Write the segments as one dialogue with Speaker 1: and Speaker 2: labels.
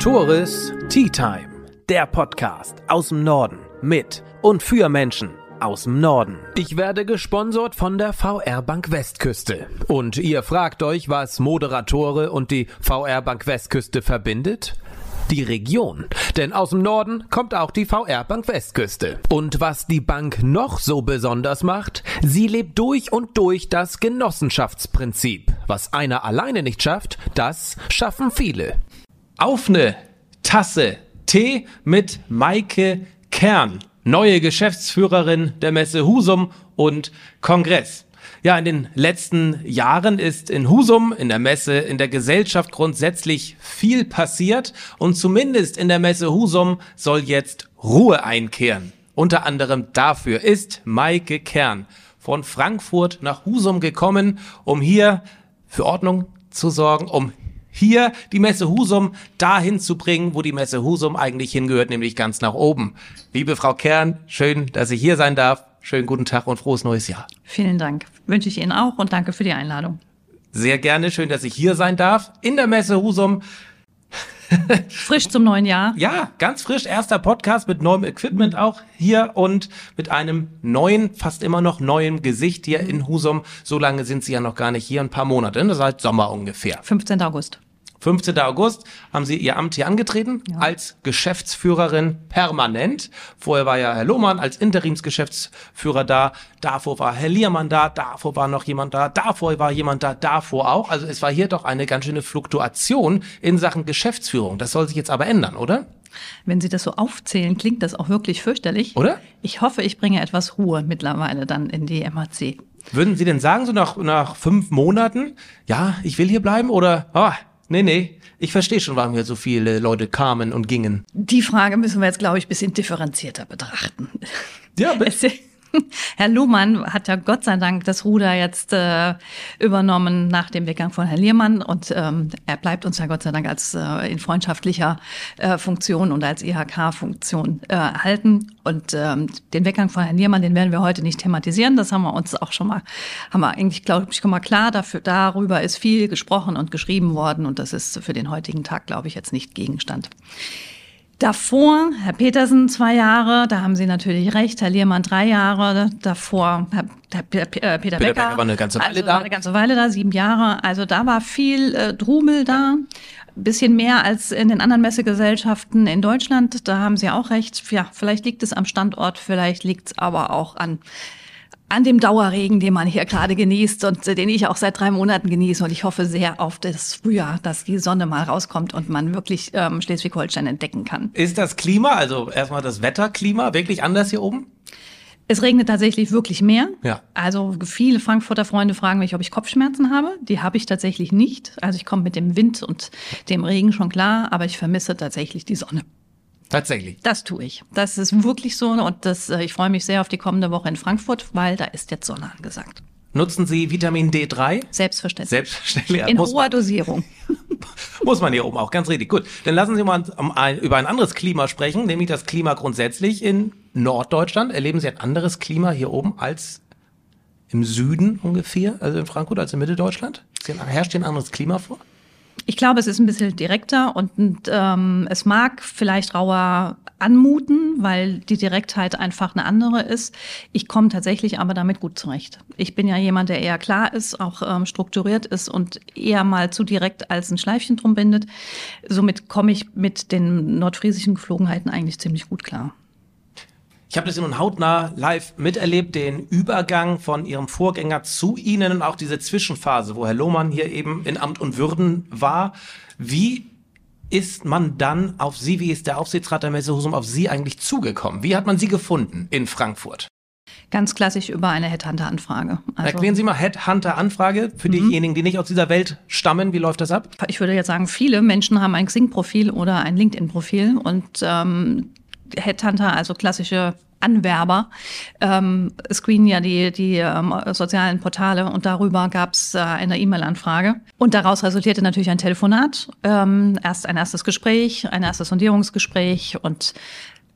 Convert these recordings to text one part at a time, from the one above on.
Speaker 1: Toris Tea Time, der Podcast aus dem Norden mit und für Menschen aus dem Norden. Ich werde gesponsert von der VR Bank Westküste. Und ihr fragt euch, was Moderatore und die VR Bank Westküste verbindet? Die Region. Denn aus dem Norden kommt auch die VR Bank Westküste. Und was die Bank noch so besonders macht, sie lebt durch und durch das Genossenschaftsprinzip. Was einer alleine nicht schafft, das schaffen viele. Auf eine Tasse Tee mit Maike Kern, neue Geschäftsführerin der Messe Husum und Kongress. Ja, in den letzten Jahren ist in Husum, in der Messe, in der Gesellschaft grundsätzlich viel passiert und zumindest in der Messe Husum soll jetzt Ruhe einkehren. Unter anderem dafür ist Maike Kern von Frankfurt nach Husum gekommen, um hier für Ordnung zu sorgen, um hier die Messe Husum dahin zu bringen, wo die Messe Husum eigentlich hingehört, nämlich ganz nach oben. Liebe Frau Kern, schön, dass ich hier sein darf. Schönen guten Tag und frohes neues Jahr.
Speaker 2: Vielen Dank. Wünsche ich Ihnen auch und danke für die Einladung.
Speaker 1: Sehr gerne, schön, dass ich hier sein darf. In der Messe Husum.
Speaker 2: Frisch zum neuen Jahr.
Speaker 1: Ja, ganz frisch. Erster Podcast mit neuem Equipment auch hier und mit einem neuen, fast immer noch neuen Gesicht hier in Husum. So lange sind Sie ja noch gar nicht hier, ein paar Monate. Das ist halt Sommer ungefähr.
Speaker 2: 15. August.
Speaker 1: 15. August haben Sie Ihr Amt hier angetreten ja. als Geschäftsführerin permanent. Vorher war ja Herr Lohmann als Interimsgeschäftsführer da. Davor war Herr Liermann da. Davor war noch jemand da. Davor war jemand da. Davor auch. Also es war hier doch eine ganz schöne Fluktuation in Sachen Geschäftsführung. Das soll sich jetzt aber ändern, oder?
Speaker 2: Wenn Sie das so aufzählen, klingt das auch wirklich fürchterlich.
Speaker 1: Oder?
Speaker 2: Ich hoffe, ich bringe etwas Ruhe mittlerweile dann in die MAC.
Speaker 1: Würden Sie denn sagen, so nach, nach fünf Monaten, ja, ich will hier bleiben oder, ah, Nee, nee. Ich verstehe schon, warum hier so viele Leute kamen und gingen.
Speaker 2: Die Frage müssen wir jetzt, glaube ich, bisschen differenzierter betrachten.
Speaker 1: Ja, bitte.
Speaker 2: Herr Luhmann hat ja Gott sei Dank das Ruder jetzt äh, übernommen nach dem Weggang von Herrn Liermann und ähm, er bleibt uns ja Gott sei Dank als äh, in freundschaftlicher äh, Funktion und als IHK-Funktion äh, erhalten. Und ähm, den Weggang von Herrn Liermann, den werden wir heute nicht thematisieren. Das haben wir uns auch schon mal, haben wir eigentlich, glaube ich, schon mal klar. Dafür, darüber ist viel gesprochen und geschrieben worden und das ist für den heutigen Tag, glaube ich, jetzt nicht Gegenstand. Davor, Herr Petersen zwei Jahre, da haben Sie natürlich recht, Herr Liermann drei Jahre, davor Herr, Herr Peter, Peter, Peter Becker, Becker
Speaker 1: war eine ganze Weile
Speaker 2: also
Speaker 1: da.
Speaker 2: War eine ganze Weile da, sieben Jahre. Also da war viel äh, Drumel da, bisschen mehr als in den anderen Messegesellschaften in Deutschland. Da haben Sie auch recht. Ja, vielleicht liegt es am Standort, vielleicht liegt es aber auch an an dem Dauerregen, den man hier gerade genießt und äh, den ich auch seit drei Monaten genieße. Und ich hoffe sehr auf das Frühjahr, dass die Sonne mal rauskommt und man wirklich ähm, Schleswig-Holstein entdecken kann.
Speaker 1: Ist das Klima, also erstmal das Wetterklima, wirklich anders hier oben?
Speaker 2: Es regnet tatsächlich wirklich mehr.
Speaker 1: Ja.
Speaker 2: Also viele Frankfurter Freunde fragen mich, ob ich Kopfschmerzen habe. Die habe ich tatsächlich nicht. Also ich komme mit dem Wind und dem Regen schon klar, aber ich vermisse tatsächlich die Sonne.
Speaker 1: Tatsächlich.
Speaker 2: Das tue ich. Das ist wirklich so und das, äh, ich freue mich sehr auf die kommende Woche in Frankfurt, weil da ist jetzt Sonne angesagt.
Speaker 1: Nutzen Sie Vitamin D3?
Speaker 2: Selbstverständlich.
Speaker 1: Selbstverständlich.
Speaker 2: In hoher Dosierung.
Speaker 1: muss man hier oben auch, ganz richtig. Gut, dann lassen Sie mal über ein anderes Klima sprechen, nämlich das Klima grundsätzlich in Norddeutschland. Erleben Sie ein anderes Klima hier oben als im Süden ungefähr, also in Frankfurt als in Mitteldeutschland? Herrscht hier ein anderes Klima vor?
Speaker 2: Ich glaube, es ist ein bisschen direkter und, und ähm, es mag vielleicht rauer anmuten, weil die Direktheit einfach eine andere ist. Ich komme tatsächlich aber damit gut zurecht. Ich bin ja jemand, der eher klar ist, auch ähm, strukturiert ist und eher mal zu direkt als ein Schleifchen drum bindet. Somit komme ich mit den nordfriesischen Geflogenheiten eigentlich ziemlich gut klar.
Speaker 1: Ich habe das nun hautnah live miterlebt, den Übergang von Ihrem Vorgänger zu Ihnen und auch diese Zwischenphase, wo Herr Lohmann hier eben in Amt und Würden war. Wie ist man dann auf Sie, wie ist der Aufsichtsrat der Messe Husum auf Sie eigentlich zugekommen? Wie hat man Sie gefunden in Frankfurt?
Speaker 2: Ganz klassisch über eine Headhunter-Anfrage.
Speaker 1: Also Erklären Sie mal Headhunter-Anfrage für mhm. diejenigen, die nicht aus dieser Welt stammen. Wie läuft das ab?
Speaker 2: Ich würde jetzt sagen, viele Menschen haben ein Xing-Profil oder ein LinkedIn-Profil und ähm, Headhunter, also klassische Anwerber, ähm, screenen ja die, die ähm, sozialen Portale und darüber gab es äh, eine E-Mail-Anfrage. Und daraus resultierte natürlich ein Telefonat, ähm, erst ein erstes Gespräch, ein erstes Sondierungsgespräch und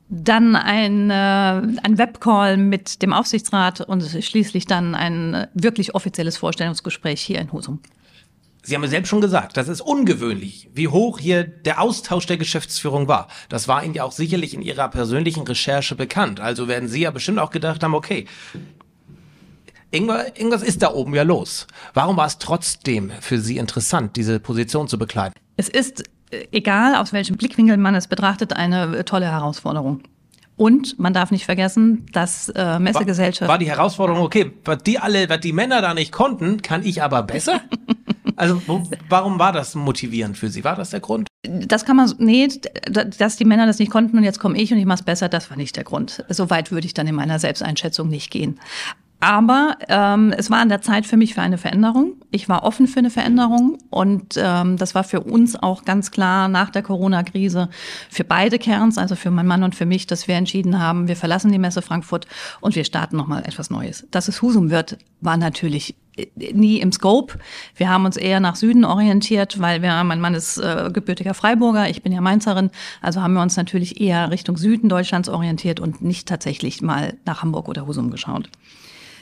Speaker 2: dann ein, äh, ein Webcall mit dem Aufsichtsrat und schließlich dann ein wirklich offizielles Vorstellungsgespräch hier in Husum.
Speaker 1: Sie haben ja selbst schon gesagt, das ist ungewöhnlich, wie hoch hier der Austausch der Geschäftsführung war. Das war Ihnen ja auch sicherlich in Ihrer persönlichen Recherche bekannt. Also werden Sie ja bestimmt auch gedacht haben, okay, irgendwas ist da oben ja los. Warum war es trotzdem für Sie interessant, diese Position zu bekleiden?
Speaker 2: Es ist, äh, egal aus welchem Blickwinkel man es betrachtet, eine äh, tolle Herausforderung. Und man darf nicht vergessen, dass äh, Messegesellschaft.
Speaker 1: War, war die Herausforderung, okay, was die alle, was die Männer da nicht konnten, kann ich aber besser? Also wo, warum war das motivierend für Sie? War das der Grund?
Speaker 2: Das kann man, nee, dass die Männer das nicht konnten und jetzt komme ich und ich mache es besser, das war nicht der Grund. So weit würde ich dann in meiner Selbsteinschätzung nicht gehen. Aber ähm, es war an der Zeit für mich für eine Veränderung. Ich war offen für eine Veränderung und ähm, das war für uns auch ganz klar nach der Corona-Krise für beide Kerns, also für meinen Mann und für mich, dass wir entschieden haben, wir verlassen die Messe Frankfurt und wir starten nochmal etwas Neues. Dass es Husum wird, war natürlich nie im Scope. Wir haben uns eher nach Süden orientiert, weil wir, mein Mann ist äh, gebürtiger Freiburger, ich bin ja Mainzerin, also haben wir uns natürlich eher Richtung Süden Deutschlands orientiert und nicht tatsächlich mal nach Hamburg oder Husum geschaut.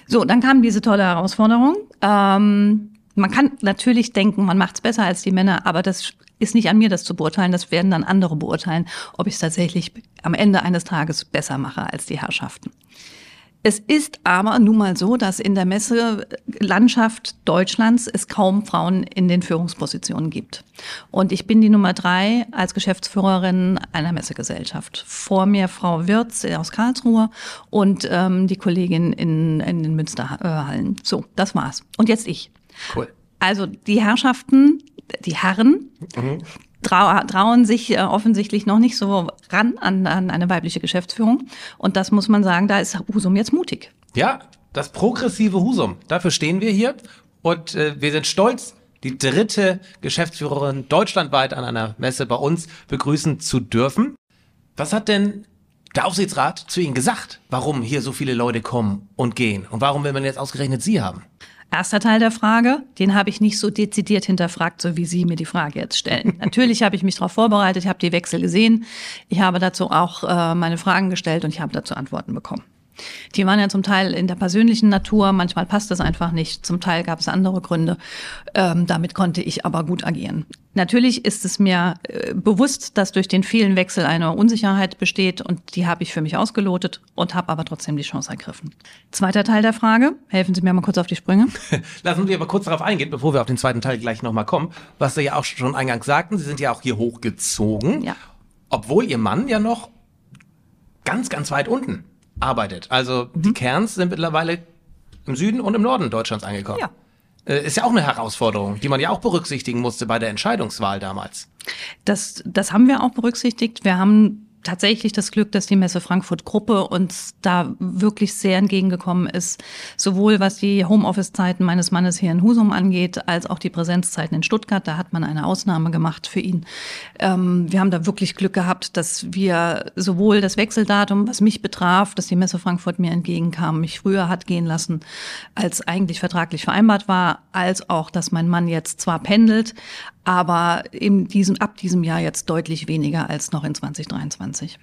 Speaker 2: So, dann kam diese tolle Herausforderung. Ähm, man kann natürlich denken, man macht es besser als die Männer, aber das ist nicht an mir, das zu beurteilen. Das werden dann andere beurteilen, ob ich es tatsächlich am Ende eines Tages besser mache als die Herrschaften. Es ist aber nun mal so, dass in der Messelandschaft Deutschlands es kaum Frauen in den Führungspositionen gibt. Und ich bin die Nummer drei als Geschäftsführerin einer Messegesellschaft. Vor mir Frau Wirz aus Karlsruhe und ähm, die Kollegin in, in den Münsterhallen. So, das war's. Und jetzt ich.
Speaker 1: Cool.
Speaker 2: Also die Herrschaften, die Herren, mhm trauen sich äh, offensichtlich noch nicht so ran an, an eine weibliche Geschäftsführung. Und das muss man sagen, da ist Husum jetzt mutig.
Speaker 1: Ja, das progressive Husum. Dafür stehen wir hier. Und äh, wir sind stolz, die dritte Geschäftsführerin deutschlandweit an einer Messe bei uns begrüßen zu dürfen. Was hat denn der Aufsichtsrat zu Ihnen gesagt, warum hier so viele Leute kommen und gehen? Und warum will man jetzt ausgerechnet Sie haben?
Speaker 2: Erster Teil der Frage, den habe ich nicht so dezidiert hinterfragt, so wie Sie mir die Frage jetzt stellen. Natürlich habe ich mich darauf vorbereitet, ich habe die Wechsel gesehen, ich habe dazu auch äh, meine Fragen gestellt und ich habe dazu Antworten bekommen. Die waren ja zum Teil in der persönlichen Natur, manchmal passt es einfach nicht, zum Teil gab es andere Gründe. Ähm, damit konnte ich aber gut agieren. Natürlich ist es mir äh, bewusst, dass durch den vielen Wechsel eine Unsicherheit besteht und die habe ich für mich ausgelotet und habe aber trotzdem die Chance ergriffen. Zweiter Teil der Frage, helfen Sie mir mal kurz auf die Sprünge.
Speaker 1: Lassen Sie aber kurz darauf eingehen, bevor wir auf den zweiten Teil gleich nochmal kommen, was Sie ja auch schon eingangs sagten, Sie sind ja auch hier hochgezogen, ja. obwohl Ihr Mann ja noch ganz, ganz weit unten arbeitet. Also mhm. die Kerns sind mittlerweile im Süden und im Norden Deutschlands angekommen. Ja. Äh, ist ja auch eine Herausforderung, die man ja auch berücksichtigen musste bei der Entscheidungswahl damals.
Speaker 2: Das, das haben wir auch berücksichtigt. Wir haben tatsächlich das Glück, dass die Messe Frankfurt Gruppe uns da wirklich sehr entgegengekommen ist, sowohl was die Homeoffice-Zeiten meines Mannes hier in Husum angeht, als auch die Präsenzzeiten in Stuttgart. Da hat man eine Ausnahme gemacht für ihn. Ähm, wir haben da wirklich Glück gehabt, dass wir sowohl das Wechseldatum, was mich betraf, dass die Messe Frankfurt mir entgegenkam, mich früher hat gehen lassen, als eigentlich vertraglich vereinbart war, als auch, dass mein Mann jetzt zwar pendelt, aber in diesem, ab diesem Jahr jetzt deutlich weniger als noch in 2023.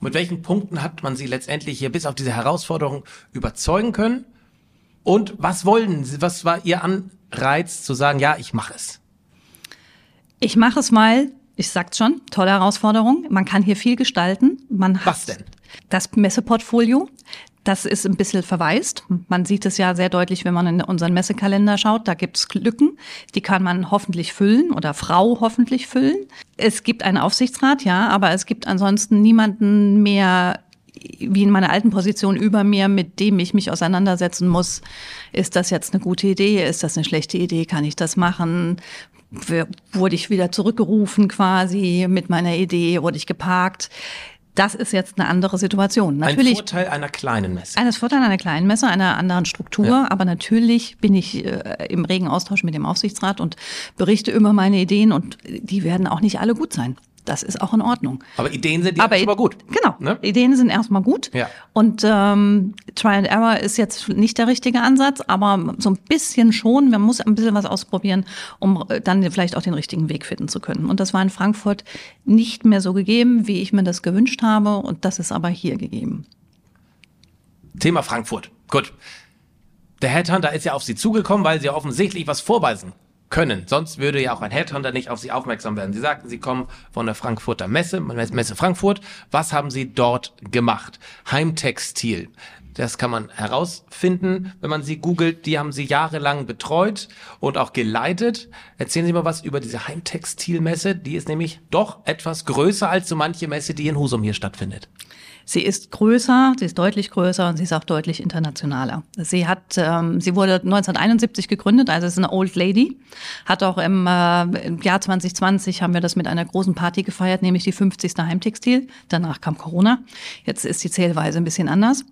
Speaker 1: Mit welchen Punkten hat man Sie letztendlich hier bis auf diese Herausforderung überzeugen können? Und was wollen Sie, was war Ihr Anreiz zu sagen, ja, ich mache es?
Speaker 2: Ich mache es mal, ich sag's schon, tolle Herausforderung. Man kann hier viel gestalten. Man
Speaker 1: was denn?
Speaker 2: Das Messeportfolio. Das ist ein bisschen verwaist. Man sieht es ja sehr deutlich, wenn man in unseren Messekalender schaut. Da gibt es Lücken, die kann man hoffentlich füllen oder Frau hoffentlich füllen. Es gibt einen Aufsichtsrat, ja, aber es gibt ansonsten niemanden mehr wie in meiner alten Position über mir, mit dem ich mich auseinandersetzen muss. Ist das jetzt eine gute Idee? Ist das eine schlechte Idee? Kann ich das machen? Wurde ich wieder zurückgerufen quasi mit meiner Idee? Wurde ich geparkt? Das ist jetzt eine andere Situation.
Speaker 1: Natürlich, Ein Vorteil einer kleinen Messe.
Speaker 2: Eines Vorteil einer kleinen Messe, einer anderen Struktur. Ja. Aber natürlich bin ich äh, im regen Austausch mit dem Aufsichtsrat und berichte immer meine Ideen und die werden auch nicht alle gut sein. Das ist auch in Ordnung.
Speaker 1: Aber Ideen sind aber erstmal gut.
Speaker 2: Genau. Ne? Ideen sind erstmal gut. Ja. Und ähm, Try and Error ist jetzt nicht der richtige Ansatz, aber so ein bisschen schon. Man muss ein bisschen was ausprobieren, um äh, dann vielleicht auch den richtigen Weg finden zu können. Und das war in Frankfurt nicht mehr so gegeben, wie ich mir das gewünscht habe. Und das ist aber hier gegeben.
Speaker 1: Thema Frankfurt. Gut. Der Headhunter ist ja auf Sie zugekommen, weil Sie offensichtlich was vorweisen können. Sonst würde ja auch ein Headhunter nicht auf Sie aufmerksam werden. Sie sagten, Sie kommen von der Frankfurter Messe, Messe Frankfurt. Was haben Sie dort gemacht? Heimtextil. Das kann man herausfinden, wenn man sie googelt. Die haben sie jahrelang betreut und auch geleitet. Erzählen Sie mal was über diese Heimtextilmesse. Die ist nämlich doch etwas größer als so manche Messe, die in Husum hier stattfindet.
Speaker 2: Sie ist größer, sie ist deutlich größer und sie ist auch deutlich internationaler. Sie hat, ähm, sie wurde 1971 gegründet, also ist eine Old Lady. Hat auch im, äh, im Jahr 2020 haben wir das mit einer großen Party gefeiert, nämlich die 50. Heimtextil. Danach kam Corona. Jetzt ist die Zählweise ein bisschen anders.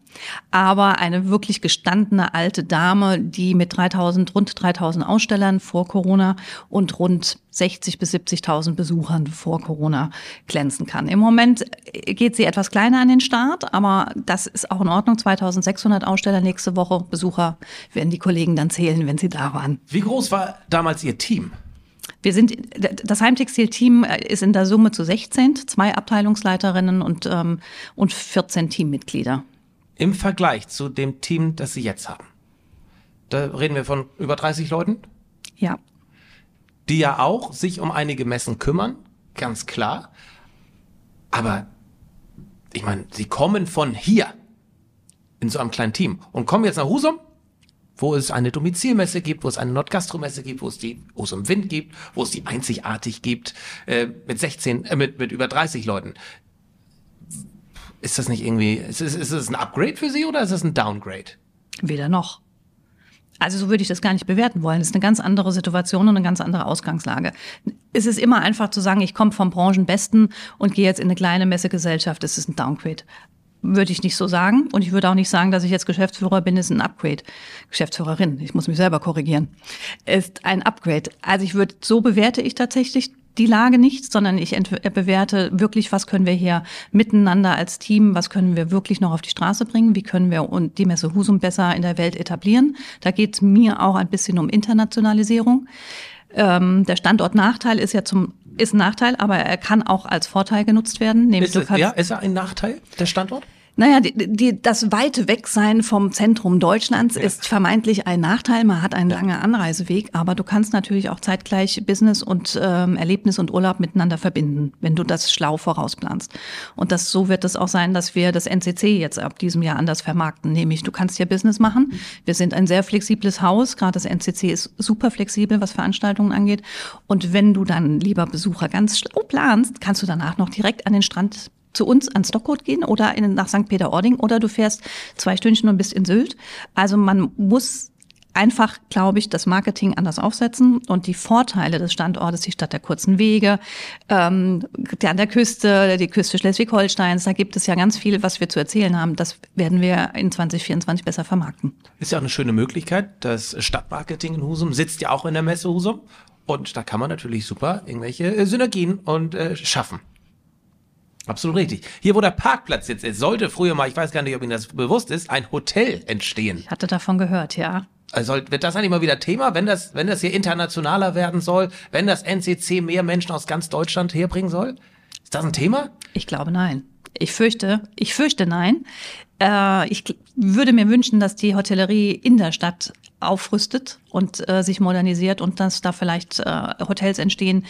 Speaker 2: Aber eine wirklich gestandene alte Dame, die mit 3000, rund 3000 Ausstellern vor Corona und rund 60 bis 70.000 Besuchern vor Corona glänzen kann. Im Moment geht sie etwas kleiner an den Start, aber das ist auch in Ordnung. 2600 Aussteller nächste Woche. Besucher werden die Kollegen dann zählen, wenn sie da waren.
Speaker 1: Wie groß war damals Ihr Team?
Speaker 2: Wir sind, das Heimtextil-Team ist in der Summe zu 16, zwei Abteilungsleiterinnen und, ähm, und 14 Teammitglieder.
Speaker 1: Im Vergleich zu dem Team, das Sie jetzt haben. Da reden wir von über 30 Leuten?
Speaker 2: Ja
Speaker 1: die ja auch sich um einige Messen kümmern, ganz klar. Aber ich meine, sie kommen von hier in so einem kleinen Team und kommen jetzt nach Husum, wo es eine Domizilmesse gibt, wo es eine Nordgastromesse gibt, wo es die Husum Wind gibt, wo es die einzigartig gibt, äh, mit 16, äh, mit, mit über 30 Leuten. Ist das nicht irgendwie, ist, ist, ist ein Upgrade für Sie oder ist es ein Downgrade?
Speaker 2: Weder noch. Also so würde ich das gar nicht bewerten wollen. Es ist eine ganz andere Situation und eine ganz andere Ausgangslage. Es ist immer einfach zu sagen, ich komme vom Branchenbesten und gehe jetzt in eine kleine Messegesellschaft. Das ist ein Downgrade. Würde ich nicht so sagen. Und ich würde auch nicht sagen, dass ich jetzt Geschäftsführer bin, ist ein Upgrade. Geschäftsführerin, ich muss mich selber korrigieren, ist ein Upgrade. Also ich würde, so bewerte ich tatsächlich die Lage nicht, sondern ich äh, bewerte wirklich, was können wir hier miteinander als Team, was können wir wirklich noch auf die Straße bringen, wie können wir und die Messe Husum besser in der Welt etablieren. Da geht es mir auch ein bisschen um Internationalisierung. Ähm, der Standortnachteil ist ja zum ist ein Nachteil, aber er kann auch als Vorteil genutzt werden.
Speaker 1: Nämlich ist, es, ja, ist er ein Nachteil, der Standort?
Speaker 2: Naja, die, die, das weite Wegsein vom Zentrum Deutschlands ja. ist vermeintlich ein Nachteil. Man hat einen langen Anreiseweg, aber du kannst natürlich auch zeitgleich Business und ähm, Erlebnis und Urlaub miteinander verbinden, wenn du das schlau vorausplanst. Und das so wird es auch sein, dass wir das NCC jetzt ab diesem Jahr anders vermarkten. Nämlich, du kannst hier Business machen. Wir sind ein sehr flexibles Haus. Gerade das NCC ist super flexibel, was Veranstaltungen angeht. Und wenn du dann, lieber Besucher, ganz schlau planst, kannst du danach noch direkt an den Strand zu uns an Stockholm gehen oder in, nach St. Peter-Ording oder du fährst zwei Stündchen und bist in Sylt. Also man muss einfach, glaube ich, das Marketing anders aufsetzen und die Vorteile des Standortes, die Stadt der kurzen Wege, ähm, der an der Küste, die Küste Schleswig-Holsteins, da gibt es ja ganz viel, was wir zu erzählen haben. Das werden wir in 2024 besser vermarkten.
Speaker 1: Ist ja auch eine schöne Möglichkeit. Das Stadtmarketing in Husum sitzt ja auch in der Messe Husum. Und da kann man natürlich super irgendwelche äh, Synergien und äh, schaffen. Absolut richtig. Hier, wo der Parkplatz jetzt ist, sollte früher mal, ich weiß gar nicht, ob Ihnen das bewusst ist, ein Hotel entstehen.
Speaker 2: Ich hatte davon gehört, ja.
Speaker 1: Also wird das eigentlich mal wieder Thema, wenn das, wenn das hier internationaler werden soll, wenn das NCC mehr Menschen aus ganz Deutschland herbringen soll? Ist das ein Thema?
Speaker 2: Ich glaube nein. Ich fürchte, ich fürchte nein. Äh, ich würde mir wünschen, dass die Hotellerie in der Stadt aufrüstet und äh, sich modernisiert und dass da vielleicht äh, Hotels entstehen,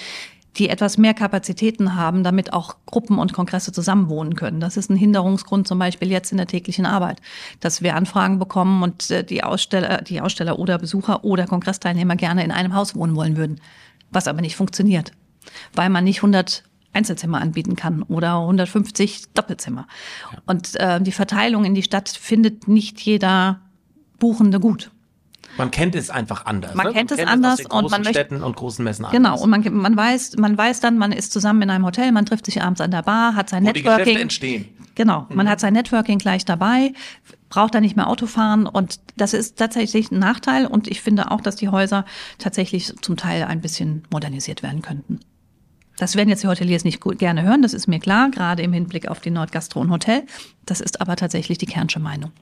Speaker 2: die etwas mehr Kapazitäten haben, damit auch Gruppen und Kongresse zusammenwohnen können. Das ist ein Hinderungsgrund zum Beispiel jetzt in der täglichen Arbeit, dass wir Anfragen bekommen und äh, die Aussteller, die Aussteller oder Besucher oder Kongressteilnehmer gerne in einem Haus wohnen wollen würden, was aber nicht funktioniert, weil man nicht 100 Einzelzimmer anbieten kann oder 150 Doppelzimmer. Und äh, die Verteilung in die Stadt findet nicht jeder Buchende gut.
Speaker 1: Man kennt es einfach anders.
Speaker 2: Man ne? kennt man es anders
Speaker 1: es
Speaker 2: und man
Speaker 1: möchte Städten und großen Messen
Speaker 2: Genau anders. und man, man weiß man weiß dann man ist zusammen in einem Hotel, man trifft sich abends an der Bar, hat sein
Speaker 1: Wo
Speaker 2: Networking. Die
Speaker 1: Geschäfte entstehen.
Speaker 2: Genau, man mhm. hat sein Networking gleich dabei, braucht da nicht mehr Auto fahren und das ist tatsächlich ein Nachteil und ich finde auch, dass die Häuser tatsächlich zum Teil ein bisschen modernisiert werden könnten. Das werden jetzt die Hoteliers nicht gut, gerne hören, das ist mir klar, gerade im Hinblick auf die Nordgastro und Hotel. Das ist aber tatsächlich die Kernsche Meinung.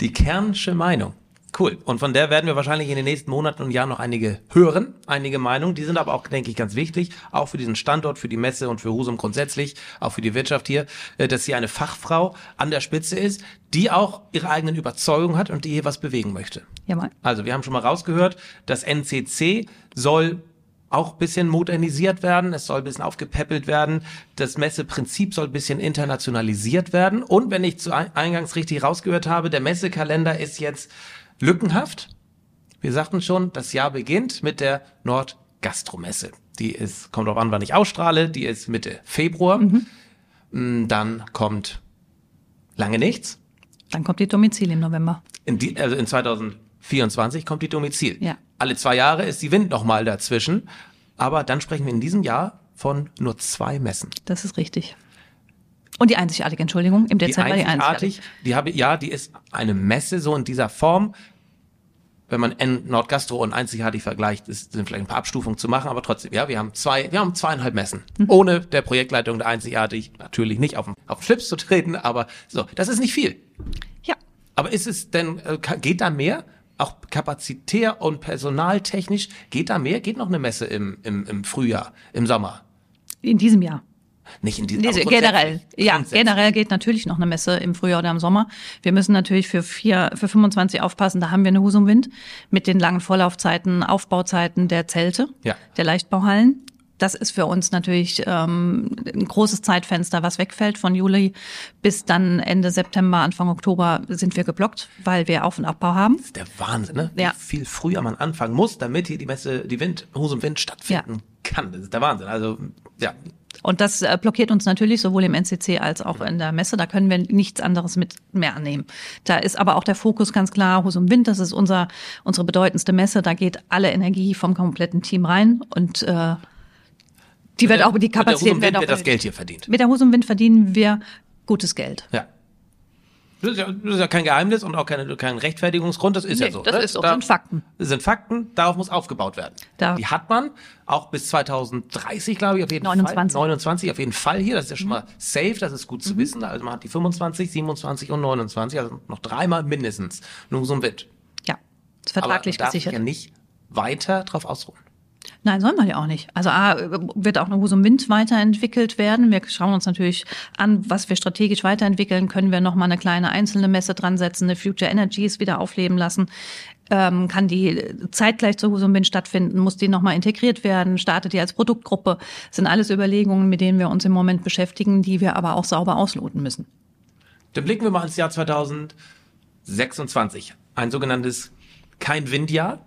Speaker 1: Die Kernsche Meinung. Cool. Und von der werden wir wahrscheinlich in den nächsten Monaten und Jahren noch einige hören, einige Meinungen. Die sind aber auch, denke ich, ganz wichtig, auch für diesen Standort, für die Messe und für Husum grundsätzlich, auch für die Wirtschaft hier, äh, dass hier eine Fachfrau an der Spitze ist, die auch ihre eigenen Überzeugungen hat und die hier was bewegen möchte.
Speaker 2: Ja, mal.
Speaker 1: Also wir haben schon mal rausgehört, das NCC soll auch bisschen modernisiert werden, es soll ein bisschen aufgepäppelt werden, das Messeprinzip soll ein bisschen internationalisiert werden und wenn ich zu eingangs richtig rausgehört habe, der Messekalender ist jetzt lückenhaft. Wir sagten schon, das Jahr beginnt mit der Nordgastromesse. Die ist, kommt drauf an, wann ich ausstrahle, die ist Mitte Februar. Mhm. Mm, dann kommt lange nichts.
Speaker 2: Dann kommt die Domizil im November.
Speaker 1: In die, also in 2024 kommt die Domizil.
Speaker 2: Ja.
Speaker 1: Alle zwei Jahre ist die Wind nochmal dazwischen. Aber dann sprechen wir in diesem Jahr von nur zwei Messen.
Speaker 2: Das ist richtig. Und die einzigartige, Entschuldigung, im Dezember
Speaker 1: die einzigartig. Die habe ja, die ist eine Messe so in dieser Form. Wenn man N Nordgastro und einzigartig vergleicht, ist, sind vielleicht ein paar Abstufungen zu machen, aber trotzdem, ja, wir haben zwei, wir haben zweieinhalb Messen. Mhm. Ohne der Projektleitung der einzigartig natürlich nicht auf den, auf den Schlips zu treten, aber so, das ist nicht viel.
Speaker 2: Ja.
Speaker 1: Aber ist es denn, äh, geht da mehr? Auch kapazitär und personaltechnisch, geht da mehr? Geht noch eine Messe im, im, im Frühjahr, im Sommer?
Speaker 2: In diesem Jahr.
Speaker 1: Nicht in diesem
Speaker 2: Diese, generell, ja, generell geht natürlich noch eine Messe im Frühjahr oder im Sommer. Wir müssen natürlich für vier, für 25 aufpassen. Da haben wir eine Husumwind mit den langen Vorlaufzeiten, Aufbauzeiten der Zelte,
Speaker 1: ja.
Speaker 2: der Leichtbauhallen. Das ist für uns natürlich ähm, ein großes Zeitfenster, was wegfällt. Von Juli bis dann Ende September, Anfang Oktober sind wir geblockt, weil wir Auf- und Abbau haben. Das
Speaker 1: ist der Wahnsinn, ne?
Speaker 2: Ja.
Speaker 1: Wie viel früher man anfangen muss, damit hier die Messe, die Wind, Husum Wind stattfinden ja. kann. Das ist der Wahnsinn. Also, ja,
Speaker 2: und das äh, blockiert uns natürlich sowohl im NCC als auch in der Messe. Da können wir nichts anderes mit mehr annehmen. Da ist aber auch der Fokus ganz klar, Husum Wind, das ist unser, unsere bedeutendste Messe. Da geht alle Energie vom kompletten Team rein und äh, die wird auch die Kapazität
Speaker 1: wird auch wird das Geld hier verdient.
Speaker 2: Mit der Husum Wind verdienen wir gutes Geld.
Speaker 1: Ja. Das ist, ja, das ist ja kein Geheimnis und auch keine, kein Rechtfertigungsgrund, das ist nee, ja so.
Speaker 2: Das ne? ist so, da, sind Fakten.
Speaker 1: Das sind Fakten, darauf muss aufgebaut werden. Da. Die hat man auch bis 2030, glaube ich, auf jeden
Speaker 2: 29.
Speaker 1: Fall. 29 auf jeden Fall hier. Das ist ja schon mhm. mal safe, das ist gut zu mhm. wissen. Also man hat die 25, 27 und 29, also noch dreimal mindestens. Nur so ein Witt.
Speaker 2: Ja, ist vertraglich
Speaker 1: Aber man darf
Speaker 2: gesichert.
Speaker 1: ja nicht weiter drauf ausruhen.
Speaker 2: Nein, soll man ja auch nicht. Also A, wird auch eine Husum Wind weiterentwickelt werden. Wir schauen uns natürlich an, was wir strategisch weiterentwickeln. Können wir nochmal eine kleine einzelne Messe dran setzen, eine Future Energies wieder aufleben lassen? Ähm, kann die zeitgleich zur Husum Wind stattfinden? Muss die nochmal integriert werden? Startet die als Produktgruppe? Das sind alles Überlegungen, mit denen wir uns im Moment beschäftigen, die wir aber auch sauber ausloten müssen.
Speaker 1: Dann blicken wir mal ins Jahr 2026. Ein sogenanntes kein Windjahr,